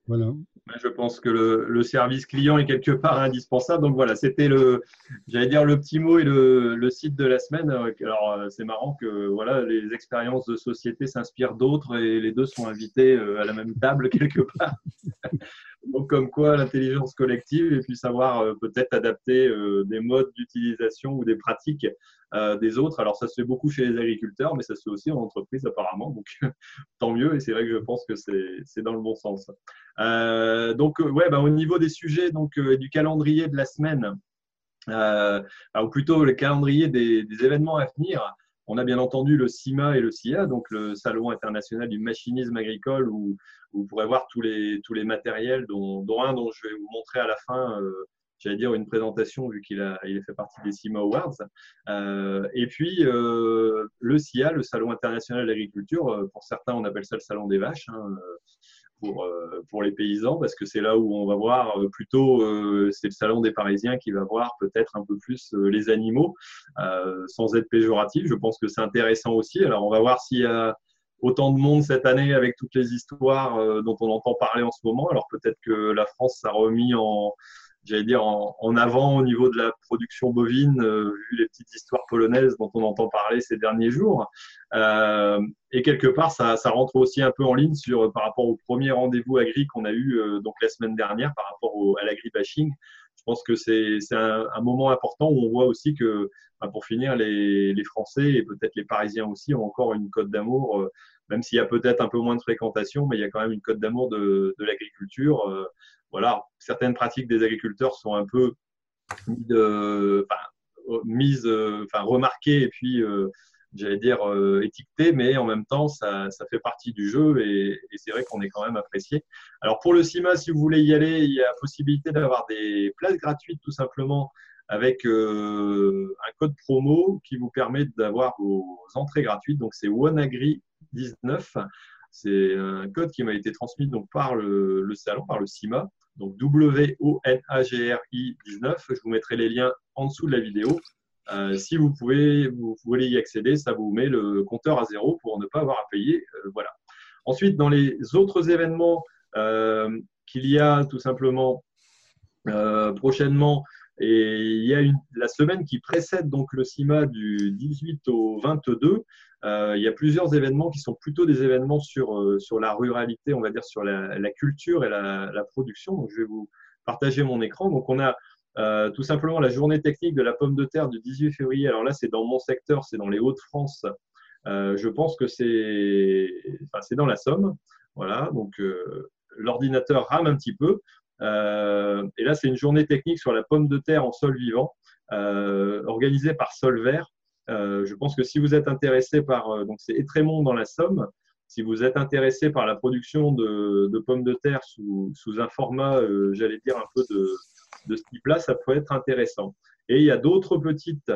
Voilà. Je pense que le, service client est quelque part indispensable. Donc voilà, c'était le, j'allais dire le petit mot et le, site de la semaine. Alors euh, c'est marrant que voilà, les expériences de société s'inspirent d'autres et les deux sont invités euh, à la même table quelque part. Donc comme quoi l'intelligence collective et puis savoir euh, peut-être adapter des modes d'utilisation ou des pratiques des autres. Alors ça se fait beaucoup chez les agriculteurs, mais ça se fait aussi en entreprise apparemment. Donc tant mieux et c'est vrai que je pense que c'est dans le bon sens. Euh, donc, euh, ouais, bah, au niveau des sujets donc, euh, du calendrier de la semaine, ou plutôt le calendrier des, événements à venir, on a bien entendu le CIMA et le CIA, donc le Salon international du machinisme agricole, où, vous pourrez voir tous les, tous les matériels, dont, un dont je vais vous montrer à la fin j'allais dire une présentation vu qu'il a, il fait partie des CIMA Awards. et puis le CIA, le Salon international de l'agriculture, pour certains on appelle ça le Salon des vaches. Hein, pour, euh, pour les paysans parce que c'est là où on va voir euh, plutôt, euh, c'est le salon des Parisiens qui va voir peut-être un peu plus les animaux sans être péjoratif. Je pense que c'est intéressant aussi. Alors on va voir s'il y a autant de monde cette année avec toutes les histoires dont on entend parler en ce moment. Alors peut-être que la France s'est remis en, j'allais dire, en, avant au niveau de la production bovine, euh, vu les petites histoires polonaises dont on entend parler ces derniers jours. Euh, et quelque part, ça, rentre aussi un peu en ligne sur, par rapport au premier rendez-vous agri qu'on a eu euh, donc la semaine dernière par rapport au, à l'agribashing. Je pense que c'est un, moment important où on voit aussi que, bah, pour finir, les, Français et peut-être les Parisiens aussi ont encore une cote d'amour même s'il y a peut-être un peu moins de fréquentation, mais il y a quand même une cote d'amour de, l'agriculture voilà, certaines pratiques des agriculteurs sont un peu mises, euh, remarquées et puis, euh, j'allais dire, euh, étiquetées, mais en même temps, ça, fait partie du jeu et, c'est vrai qu'on est quand même apprécié. Alors, pour le CIMA, si vous voulez y aller, il y a possibilité d'avoir des places gratuites tout simplement avec un code promo qui vous permet d'avoir vos entrées gratuites. Donc, c'est OneAgri19. C'est un code qui m'a été transmis donc par le, salon, par le CIMA, donc W-O-N-A-G-R-I 19. Je vous mettrai les liens en dessous de la vidéo. Euh, si vous pouvez, vous voulez y accéder, ça vous met le compteur à zéro pour ne pas avoir à payer. Euh, voilà. Ensuite, dans les autres événements euh, qu'il y a tout simplement prochainement, et il y a la semaine qui précède donc le CIMA du 18 au 22, euh, il y a plusieurs événements qui sont plutôt des événements sur, sur la ruralité, on va dire sur la, la culture et la, la, production. Donc, je vais vous partager mon écran. Donc, on a euh, tout simplement la journée technique de la pomme de terre du 18 février. Alors là, c'est dans mon secteur, c'est dans les Hauts-de-France. Euh, je pense que c'est enfin, dans la Somme. Voilà, donc l'ordinateur rame un petit peu. et là, c'est une journée technique sur la pomme de terre en sol vivant, organisée par Solvert. Euh, je pense que si vous êtes intéressé par, euh, donc c'est Étrémont dans la Somme, si vous êtes intéressé par la production de, pommes de terre sous, un format, euh, j'allais dire, un peu de, de ce type-là, ça peut être intéressant. Et il y a d'autres petites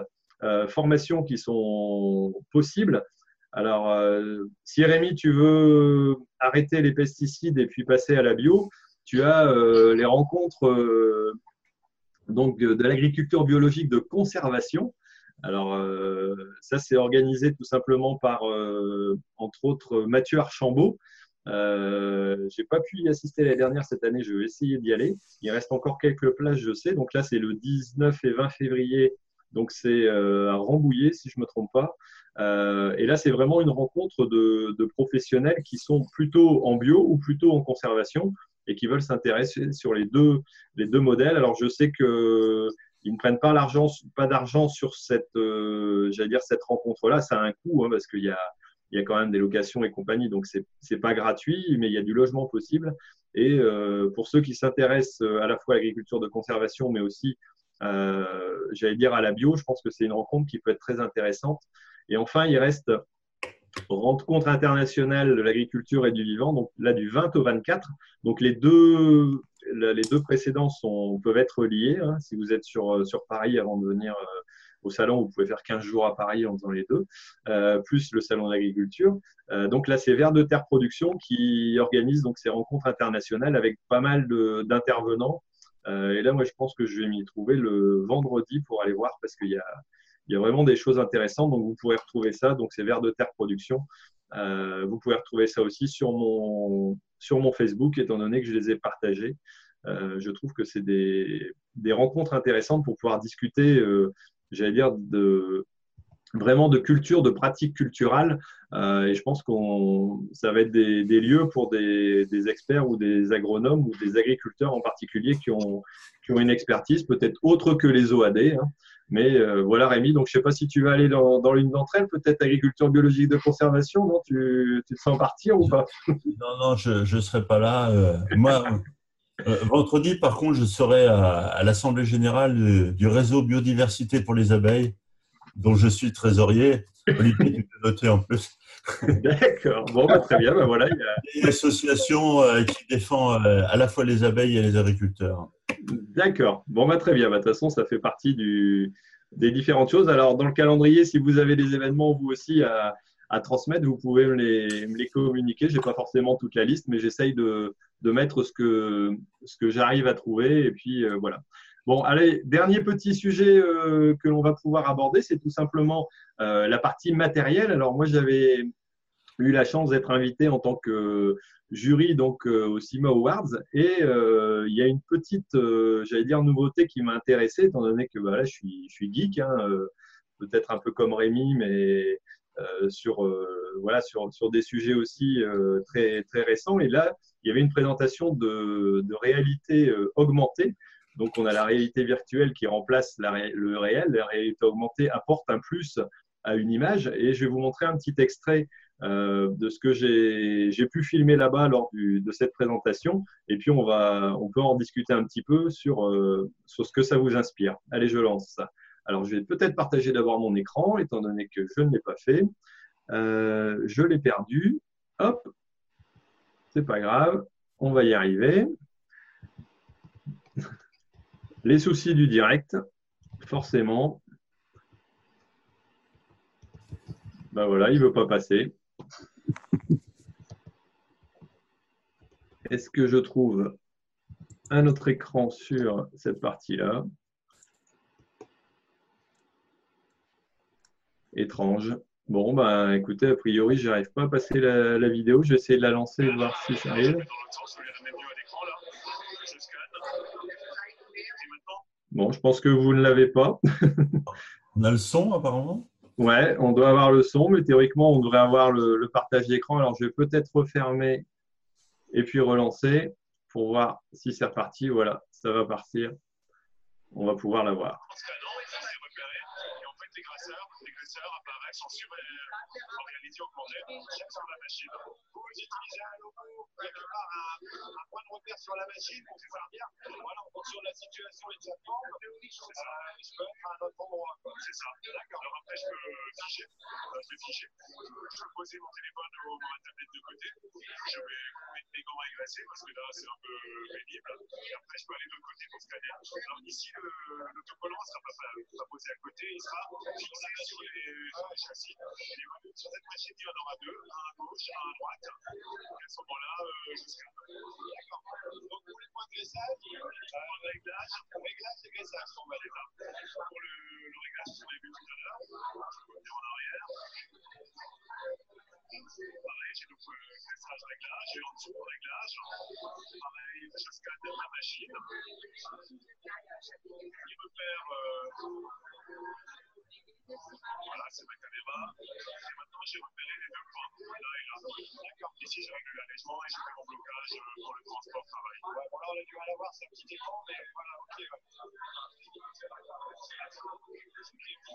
formations qui sont possibles. Alors, si Rémi, tu veux arrêter les pesticides et puis passer à la bio, tu as les rencontres donc de l'agriculture biologique de conservation alors, euh, ça, c'est organisé tout simplement par, euh, entre autres, Mathieu Archambault. Euh, j'ai pas pu y assister l'année dernière cette année, je vais essayer d'y aller. Il reste encore quelques places, je sais. Donc là, c'est le 19 et 20 février. Donc c'est à Rambouillet, si je me trompe pas. et là, c'est vraiment une rencontre de, professionnels qui sont plutôt en bio ou plutôt en conservation et qui veulent s'intéresser sur les deux, les deux modèles. Alors je sais que ils ne prennent pas pas d'argent sur cette, euh, cette rencontre-là. Ça a un coût hein, parce qu'il y a, il y a quand même des locations et compagnie, donc c'est c'est pas gratuit, mais il y a du logement possible. Et euh, pour ceux qui s'intéressent euh, à la fois à l'agriculture de conservation, mais aussi, euh, j'allais dire à la bio, je pense que c'est une rencontre qui peut être très intéressante. Et enfin, il reste rencontre internationale de l'agriculture et du vivant, donc là du 20 au 24. Donc les deux les deux précédents sont, peuvent être liés. Hein. Si vous êtes sur, sur Paris avant de venir au salon, vous pouvez faire 15 jours à Paris en faisant les deux, euh, plus le salon d'agriculture. donc là, c'est Vert de Terre Production qui organise donc ces rencontres internationales avec pas mal d'intervenants. et là, moi, je pense que je vais m'y trouver le vendredi pour aller voir parce qu'il y a, vraiment des choses intéressantes. Donc, vous pourrez retrouver ça. Donc, c'est Vert de Terre Production. vous pouvez retrouver ça aussi sur mon, sur mon Facebook, étant donné que je les ai partagés. je trouve que c'est des, des, rencontres intéressantes pour pouvoir discuter, j'allais dire, de, vraiment de culture, de pratique culturelle. Euh, et je pense que ça va être des, lieux pour des, experts ou des agronomes ou des agriculteurs en particulier qui ont, qui ont une expertise peut-être autre que les OAD. Hein. Mais euh, voilà Rémi, donc je ne sais pas si tu vas aller dans, dans l'une d'entre elles, peut-être agriculture biologique de conservation, non? Tu, tu, te sens partir ou pas? Non, non, je ne serai pas là. Euh, moi, vendredi, par contre, je serai à, l'Assemblée générale du réseau biodiversité pour les abeilles dont je suis trésorier. Olivier, tu peux noter en plus. D'accord. Bon, bah, très bien. Bah, voilà, il y a... une association euh, qui défend euh, à la fois les abeilles et les agriculteurs. D'accord. Bon, bah, très bien. Bah, de toute façon, ça fait partie du... des différentes choses. Alors, dans le calendrier, si vous avez des événements, vous aussi, à, à transmettre, vous pouvez me les, me les communiquer. Je n'ai pas forcément toute la liste, mais j'essaye de, de, mettre ce que, ce que j'arrive à trouver. Et puis, euh, voilà. Bon, allez, dernier petit sujet euh, que l'on va pouvoir aborder, c'est tout simplement euh, la partie matérielle. Alors moi, j'avais eu la chance d'être invité en tant que jury donc au CIMA Awards et il y a une petite, j'allais dire, nouveauté qui m'a intéressé étant donné que bah, je, suis, je suis geek, hein, peut-être un peu comme Rémi, mais sur, voilà, sur, sur des sujets aussi très, très récents. Et là, il y avait une présentation de, réalité augmentée donc, on a la réalité virtuelle qui remplace le réel. La réalité augmentée apporte un plus à une image. Et je vais vous montrer un petit extrait euh, de ce que j'ai pu filmer là-bas lors de cette présentation. Et puis, on, va, on peut en discuter un petit peu sur, euh, sur ce que ça vous inspire. Allez, je lance ça. Alors, je vais peut-être partager d'abord mon écran, étant donné que je ne l'ai pas fait. Euh, je l'ai perdu. Hop, c'est pas grave, on va y arriver. Les soucis du direct, forcément. Ben voilà, il ne veut pas passer. Est-ce que je trouve un autre écran sur cette partie-là? Étrange. Bon, ben écoutez, a priori, je n'arrive pas à passer la, la, vidéo. Je vais essayer de la lancer et voir si ça arrive. Bon, je pense que vous ne l'avez pas. on a le son apparemment Ouais, on doit avoir le son, mais théoriquement, on devrait avoir le, partage d'écran. Alors, je vais peut-être refermer et puis relancer pour voir si c'est reparti. Voilà, ça va partir. On va pouvoir l'avoir. Vous utilisez un logo, quelque part un, point de repère sur la machine pour faire bien. Voilà, en fonction de la situation ça. Je peux être à un autre endroit. C'est ça. D'accord. Alors après, je peux ficher. Euh, je vais ficher. Je peux poser mon téléphone ou ma tablette de côté. Je vais mettre mes gants à graisser parce que là, c'est un peu pénible. Et après, je peux aller de l'autre côté pour scanner. Alors ici, l'autocollant ne sera pas, pas, posé à côté. Il sera fixé sur les châssis. Et sur cette machine, il y en aura deux. Un à gauche, un à droite à ce moment-là, euh, je D'accord. Donc, pour les points de graissage, euh, réglage, réglage et graissage, on va aller là. Pour le, réglage, on l'a vu tout à l'heure. Je peux venir en arrière. Pareil, j'ai donc euh, réglage, et en dessous, réglage. Pareil, je scanne la machine. Il me perd. Euh, voilà, c'est ma caméra. Et maintenant, j'ai repéré les deux points, là et là. D'accord. Ici, j'ai réglé l'allègement et j'ai fait mon blocage euh, pour le transport travail. Ouais, bon, là, on a du mal à voir, c'est un petit écran, mais voilà, ok. Ouais.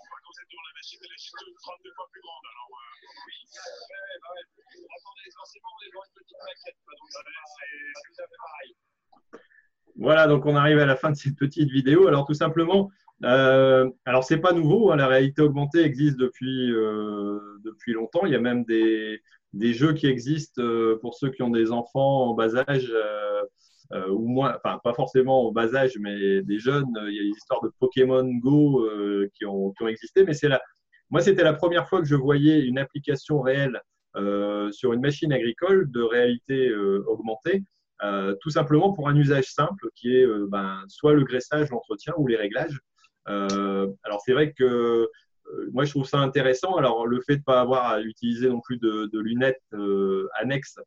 Quand vous êtes devant la machine, elle est juste 32 fois plus grande. Alors, euh, oui. Ouais, bah ouais. Attendez, forcément, on est dans une petite maquette. Donc, c'est tout à fait pareil. Voilà, donc on arrive à la fin de cette petite vidéo. Alors, tout simplement, euh, alors, c'est pas nouveau, hein, la réalité augmentée existe depuis, euh, depuis longtemps. Il y a même des, des jeux qui existent euh, pour ceux qui ont des enfants en bas âge, euh, euh, ou moins, enfin, pas forcément en bas âge, mais des jeunes. Il y a des histoires de Pokémon Go qui, ont, qui ont existé, mais c'est là. Moi, c'était la première fois que je voyais une application réelle sur une machine agricole de réalité augmentée. Tout simplement pour un usage simple qui est ben, soit le graissage, l'entretien ou les réglages. Euh, alors c'est vrai que euh, moi je trouve ça intéressant. Alors le fait de ne pas avoir à utiliser non plus de, lunettes euh, annexes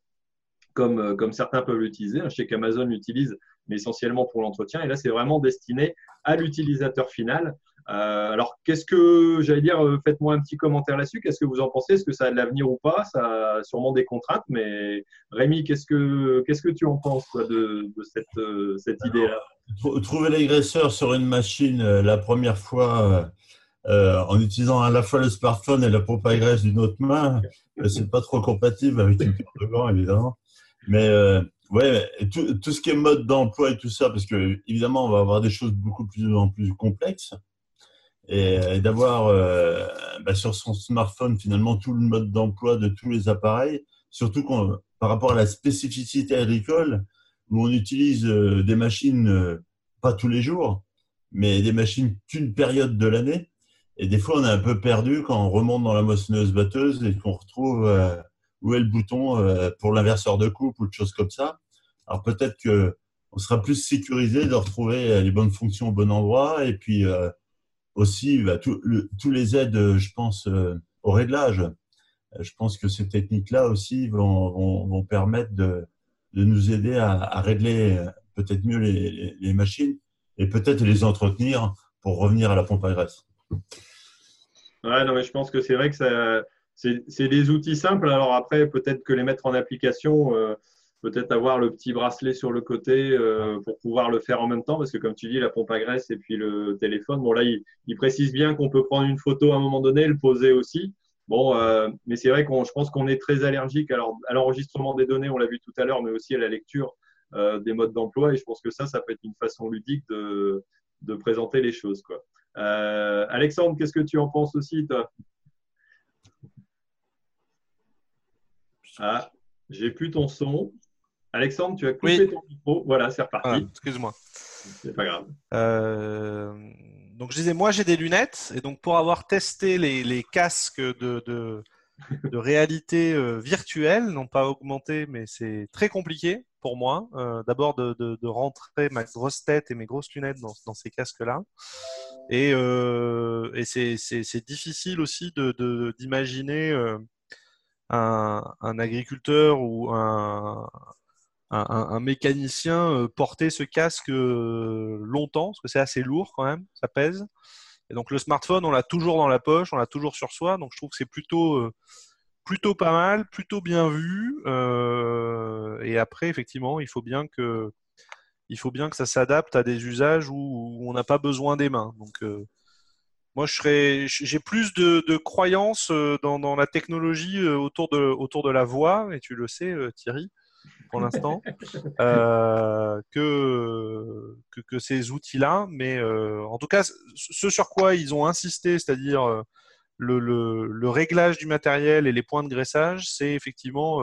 comme, comme certains peuvent l'utiliser. Je sais qu'Amazon l'utilise, mais essentiellement pour l'entretien. Et là, c'est vraiment destiné à l'utilisateur final. Euh, alors, qu'est-ce que, j'allais dire, euh, faites-moi un petit commentaire là-dessus. Qu'est-ce que vous en pensez? Est-ce que ça a de l'avenir ou pas? Ça a sûrement des contraintes, mais Rémi, qu'est-ce que, qu'est-ce que tu en penses de, cette, euh, cette idée-là? Trouver l'agresseur sur une machine la première fois en utilisant à la fois le smartphone et la pompe à graisse d'une autre main, c'est pas trop compatible avec une paire de gants, évidemment. Mais ouais, tout, tout, ce qui est mode d'emploi et tout ça, parce que évidemment, on va avoir des choses beaucoup plus en plus complexes et, d'avoir euh, bah, sur son smartphone finalement tout le mode d'emploi de tous les appareils, surtout par rapport à la spécificité agricole où on utilise euh, des machines euh, pas tous les jours, mais des machines qu'une période de l'année. Et des fois, on est un peu perdu quand on remonte dans la moissonneuse batteuse et qu'on retrouve où est le bouton pour l'inverseur de coupe ou de choses comme ça. Alors peut-être que on sera plus sécurisé de retrouver les bonnes fonctions au bon endroit et puis aussi bah, tous les aides, euh, je pense, euh, au réglage. Euh, je pense que ces techniques-là aussi vont, permettre de, nous aider à, régler peut-être mieux les, les, machines et peut-être les entretenir pour revenir à la pompe à graisse. Ouais, non, mais je pense que c'est vrai que c'est des outils simples. Alors après, peut-être que les mettre en application, peut-être avoir le petit bracelet sur le côté euh, pour pouvoir le faire en même temps, parce que comme tu dis, la pompe à graisse et puis le téléphone, bon là, il, précise bien qu'on peut prendre une photo à un moment donné, le poser aussi. Bon, euh, mais c'est vrai qu'on, je pense qu'on est très allergique alors, à l'enregistrement des données, on l'a vu tout à l'heure, mais aussi à la lecture euh, des modes d'emploi, et je pense que ça, ça peut être une façon ludique de, de présenter les choses. Quoi. Alexandre, qu'est-ce que tu en penses aussi, toi? Ah, j'ai plus ton son. Alexandre, tu as coupé ton micro. Voilà, c'est reparti. Excuse-moi. C'est pas grave. Euh, donc, je disais, moi, j'ai des lunettes. Et donc, pour avoir testé les, casques de, de, réalité euh, virtuelle, non pas augmentée, mais c'est très compliqué pour moi. Euh, d'abord, de, de, rentrer ma grosse tête et mes grosses lunettes dans, dans ces casques-là. Et, et c'est difficile aussi d'imaginer un, un, agriculteur ou un, un, mécanicien euh, porter ce casque euh, longtemps, parce que c'est assez lourd quand même, ça pèse. Et donc le smartphone, on l'a toujours dans la poche, on l'a toujours sur soi, donc je trouve que c'est plutôt, euh, plutôt pas mal, plutôt bien vu. et après, effectivement, il faut bien que, il faut bien que ça s'adapte à des usages où, on n'a pas besoin des mains. Donc moi, je serais, j'ai plus de, de croyances dans, dans, la technologie autour de, autour de la voix, et tu le sais, Thierry pour l'instant euh, que, que, ces outils-là. Mais euh, en tout cas, ce sur quoi ils ont insisté, c'est-à-dire euh, le, le, réglage du matériel et les points de graissage, c'est effectivement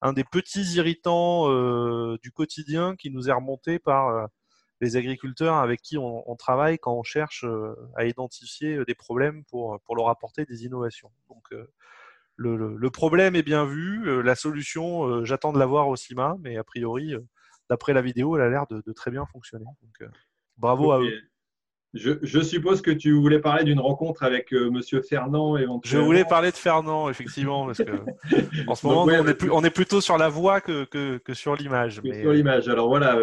un des petits irritants du quotidien qui nous est remonté par les agriculteurs avec qui on, on travaille quand on cherche à identifier des problèmes pour, pour leur apporter des innovations. Donc, le, problème est bien vu, euh, la solution, euh, j'attends de la voir au CIMA, mais a priori, euh, d'après la vidéo, elle a l'air de, très bien fonctionner. Donc, bravo à eux. Je, suppose que tu voulais parler d'une rencontre avec Monsieur Fernand éventuellement. Je voulais parler de Fernand, effectivement, parce que en ce moment, on, est plutôt sur la voix que, sur l'image. Sur l'image. Alors voilà,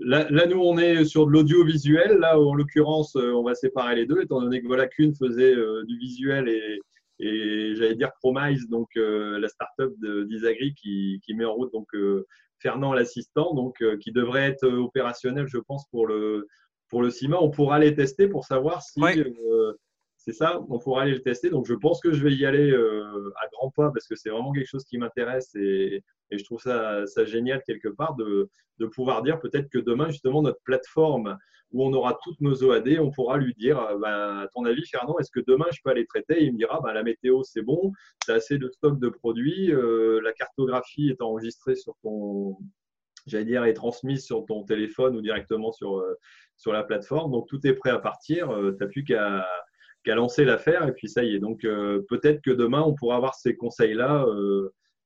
là, nous, on est sur de l'audiovisuel. Là, en l'occurrence, on va séparer les deux, étant donné que voilà, qu'une faisait du visuel et, et j'allais dire Promise, donc euh, la start-up d'Isagri qui, qui, met en route donc euh, Fernand l'assistant, donc euh, qui devrait être opérationnel, je pense, pour le pour le CIMA. On pourra les tester pour savoir si c'est ça, on pourra aller le tester. Donc je pense que je vais y aller à grands pas parce que c'est vraiment quelque chose qui m'intéresse et, et, je trouve ça, ça génial quelque part de, de pouvoir dire peut-être que demain justement notre plateforme où on aura toutes nos OAD, on pourra lui dire, euh, ben, à ton avis, Fernand, est-ce que demain je peux aller traiter? Il me dira, ben, la météo, c'est bon, tu as assez de stock de produits, euh, la cartographie est enregistrée sur ton, j'allais dire, est transmise sur ton téléphone ou directement sur, euh, sur la plateforme. Donc, tout est prêt à partir. tu n'as plus qu'à qu'à lancer l'affaire et puis ça y est. Donc, peut-être que demain, on pourra avoir ces conseils-là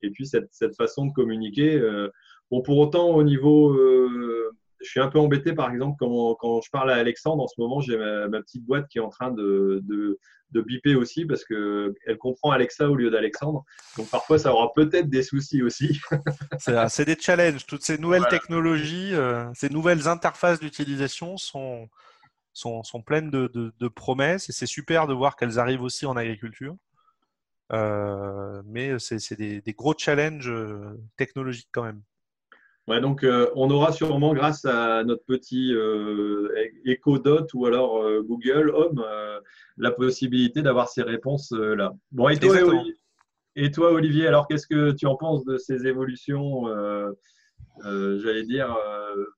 et puis cette, cette, façon de communiquer. bon, pour autant, au niveau je suis un peu embêté, par exemple, quand, quand je parle à Alexandre, en ce moment, j'ai ma, petite boîte qui est en train de, de, de biper aussi parce qu'elle comprend Alexa au lieu d'Alexandre. Donc parfois, ça aura peut-être des soucis aussi. c'est des challenges. Toutes ces nouvelles technologies, euh, ces nouvelles interfaces d'utilisation sont, sont, sont, pleines de, promesses et c'est super de voir qu'elles arrivent aussi en agriculture. Euh, mais c'est des, des, gros challenges euh, technologiques quand même. Ouais, donc euh, on aura sûrement, grâce à notre petit euh, Echo Dot ou alors euh, Google Home, la possibilité d'avoir ces réponses là. Bon, et toi, Olivier, et toi, Olivier, alors qu'est-ce que tu en penses de ces évolutions J'allais dire,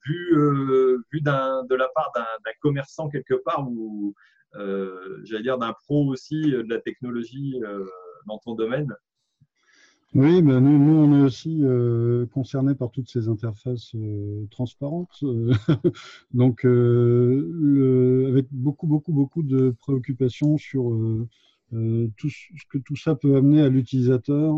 vu, vu de la part d'un commerçant quelque part ou j'allais dire d'un pro aussi de la technologie dans ton domaine? Oui, ben nous, nous, on est aussi euh, concernés par toutes ces interfaces euh, transparentes. Euh, donc, euh, le, avec beaucoup, beaucoup, beaucoup de préoccupations sur tout ce que tout ça peut amener à l'utilisateur.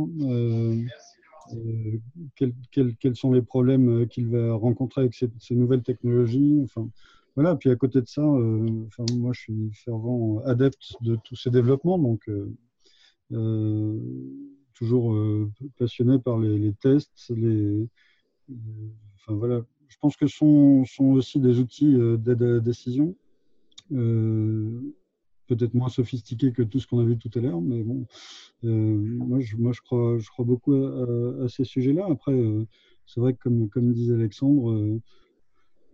Quels, quels, quels, sont les problèmes qu'il va rencontrer avec ces, ces, nouvelles technologies enfin, voilà. Puis à côté de ça, enfin, moi je suis fervent adepte de tous ces développements, donc toujours euh, passionné par les, tests. Les, enfin, voilà. Je pense que ce sont, sont aussi des outils euh, d'aide à la décision. Euh, peut-être moins sophistiqués que tout ce qu'on a vu tout à l'heure, mais bon, moi, je, moi je, crois, je crois beaucoup à, ces sujets-là. Après, c'est vrai que comme, comme disait Alexandre,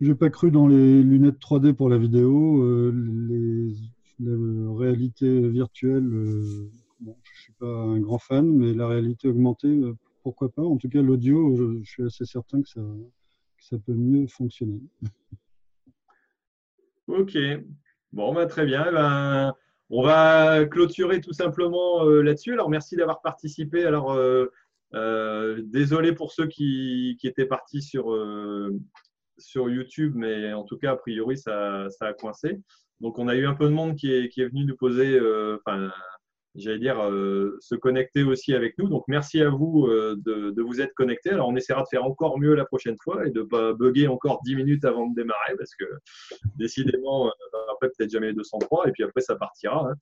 j'ai pas cru dans les lunettes 3D pour la vidéo, les, la réalité virtuelle Bon, je suis pas un grand fan, mais la réalité augmentée, euh, pourquoi pas En tout cas, l'audio, je, suis assez certain que ça, peut mieux fonctionner. Ok. Bon, bah, très bien. Eh ben, on va clôturer tout simplement euh, là-dessus. Alors, merci d'avoir participé. Alors, euh, désolé pour ceux qui, étaient partis sur, YouTube, mais en tout cas, a priori, ça, a coincé. Donc, on a eu un peu de monde qui est, venu nous poser, j'allais dire, euh, se connecter aussi avec nous. Donc, merci à vous euh, de, de, vous être connectés. Alors, on essaiera de faire encore mieux la prochaine fois et de ne pas bugger encore 10 minutes avant de démarrer parce que décidément, euh, après, peut-être jamais 203 et puis après, ça partira. Hein.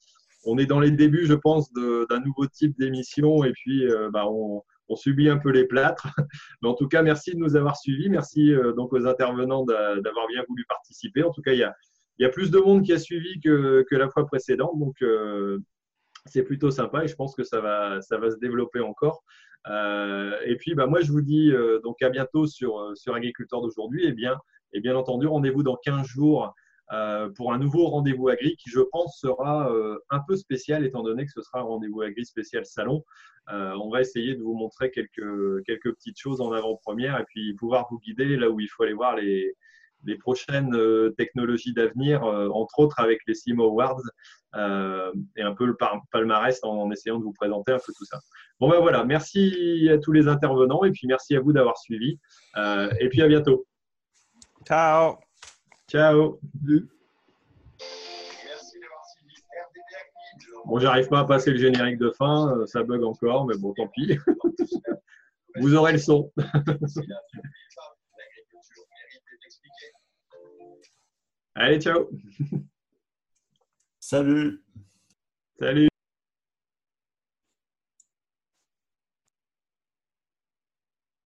On est dans les débuts, je pense, d'un nouveau type d'émission et puis bah, on, on, subit un peu les plâtres. Mais en tout cas, merci de nous avoir suivis. Merci donc aux intervenants d'avoir bien voulu participer. En tout cas, il y a, il y a plus de monde qui a suivi que, que la fois précédente. Donc, c'est plutôt sympa et je pense que ça va, se développer encore. Euh, et puis, bah, moi, je vous dis euh, donc à bientôt sur, euh, sur Agriculteur d'aujourd'hui. Et bien, et bien entendu, rendez-vous dans 15 jours pour un nouveau rendez-vous agri qui, je pense, sera un peu spécial étant donné que ce sera un rendez-vous agri spécial salon. on va essayer de vous montrer quelques petites choses en avant-première et puis pouvoir vous guider là où il faut aller voir les, les prochaines euh, technologies d'avenir, euh, entre autres avec les CIMO Awards euh, et un peu le palmarès en, essayant de vous présenter un peu tout ça. Bon ben voilà, merci à tous les intervenants et puis merci à vous d'avoir suivi et puis à bientôt. Ciao. Ciao. Bon, j'arrive pas à passer le générique de fin, ça bug encore, mais bon, tant pis. Vous aurez le son. Allez, ciao. Salut. Salut.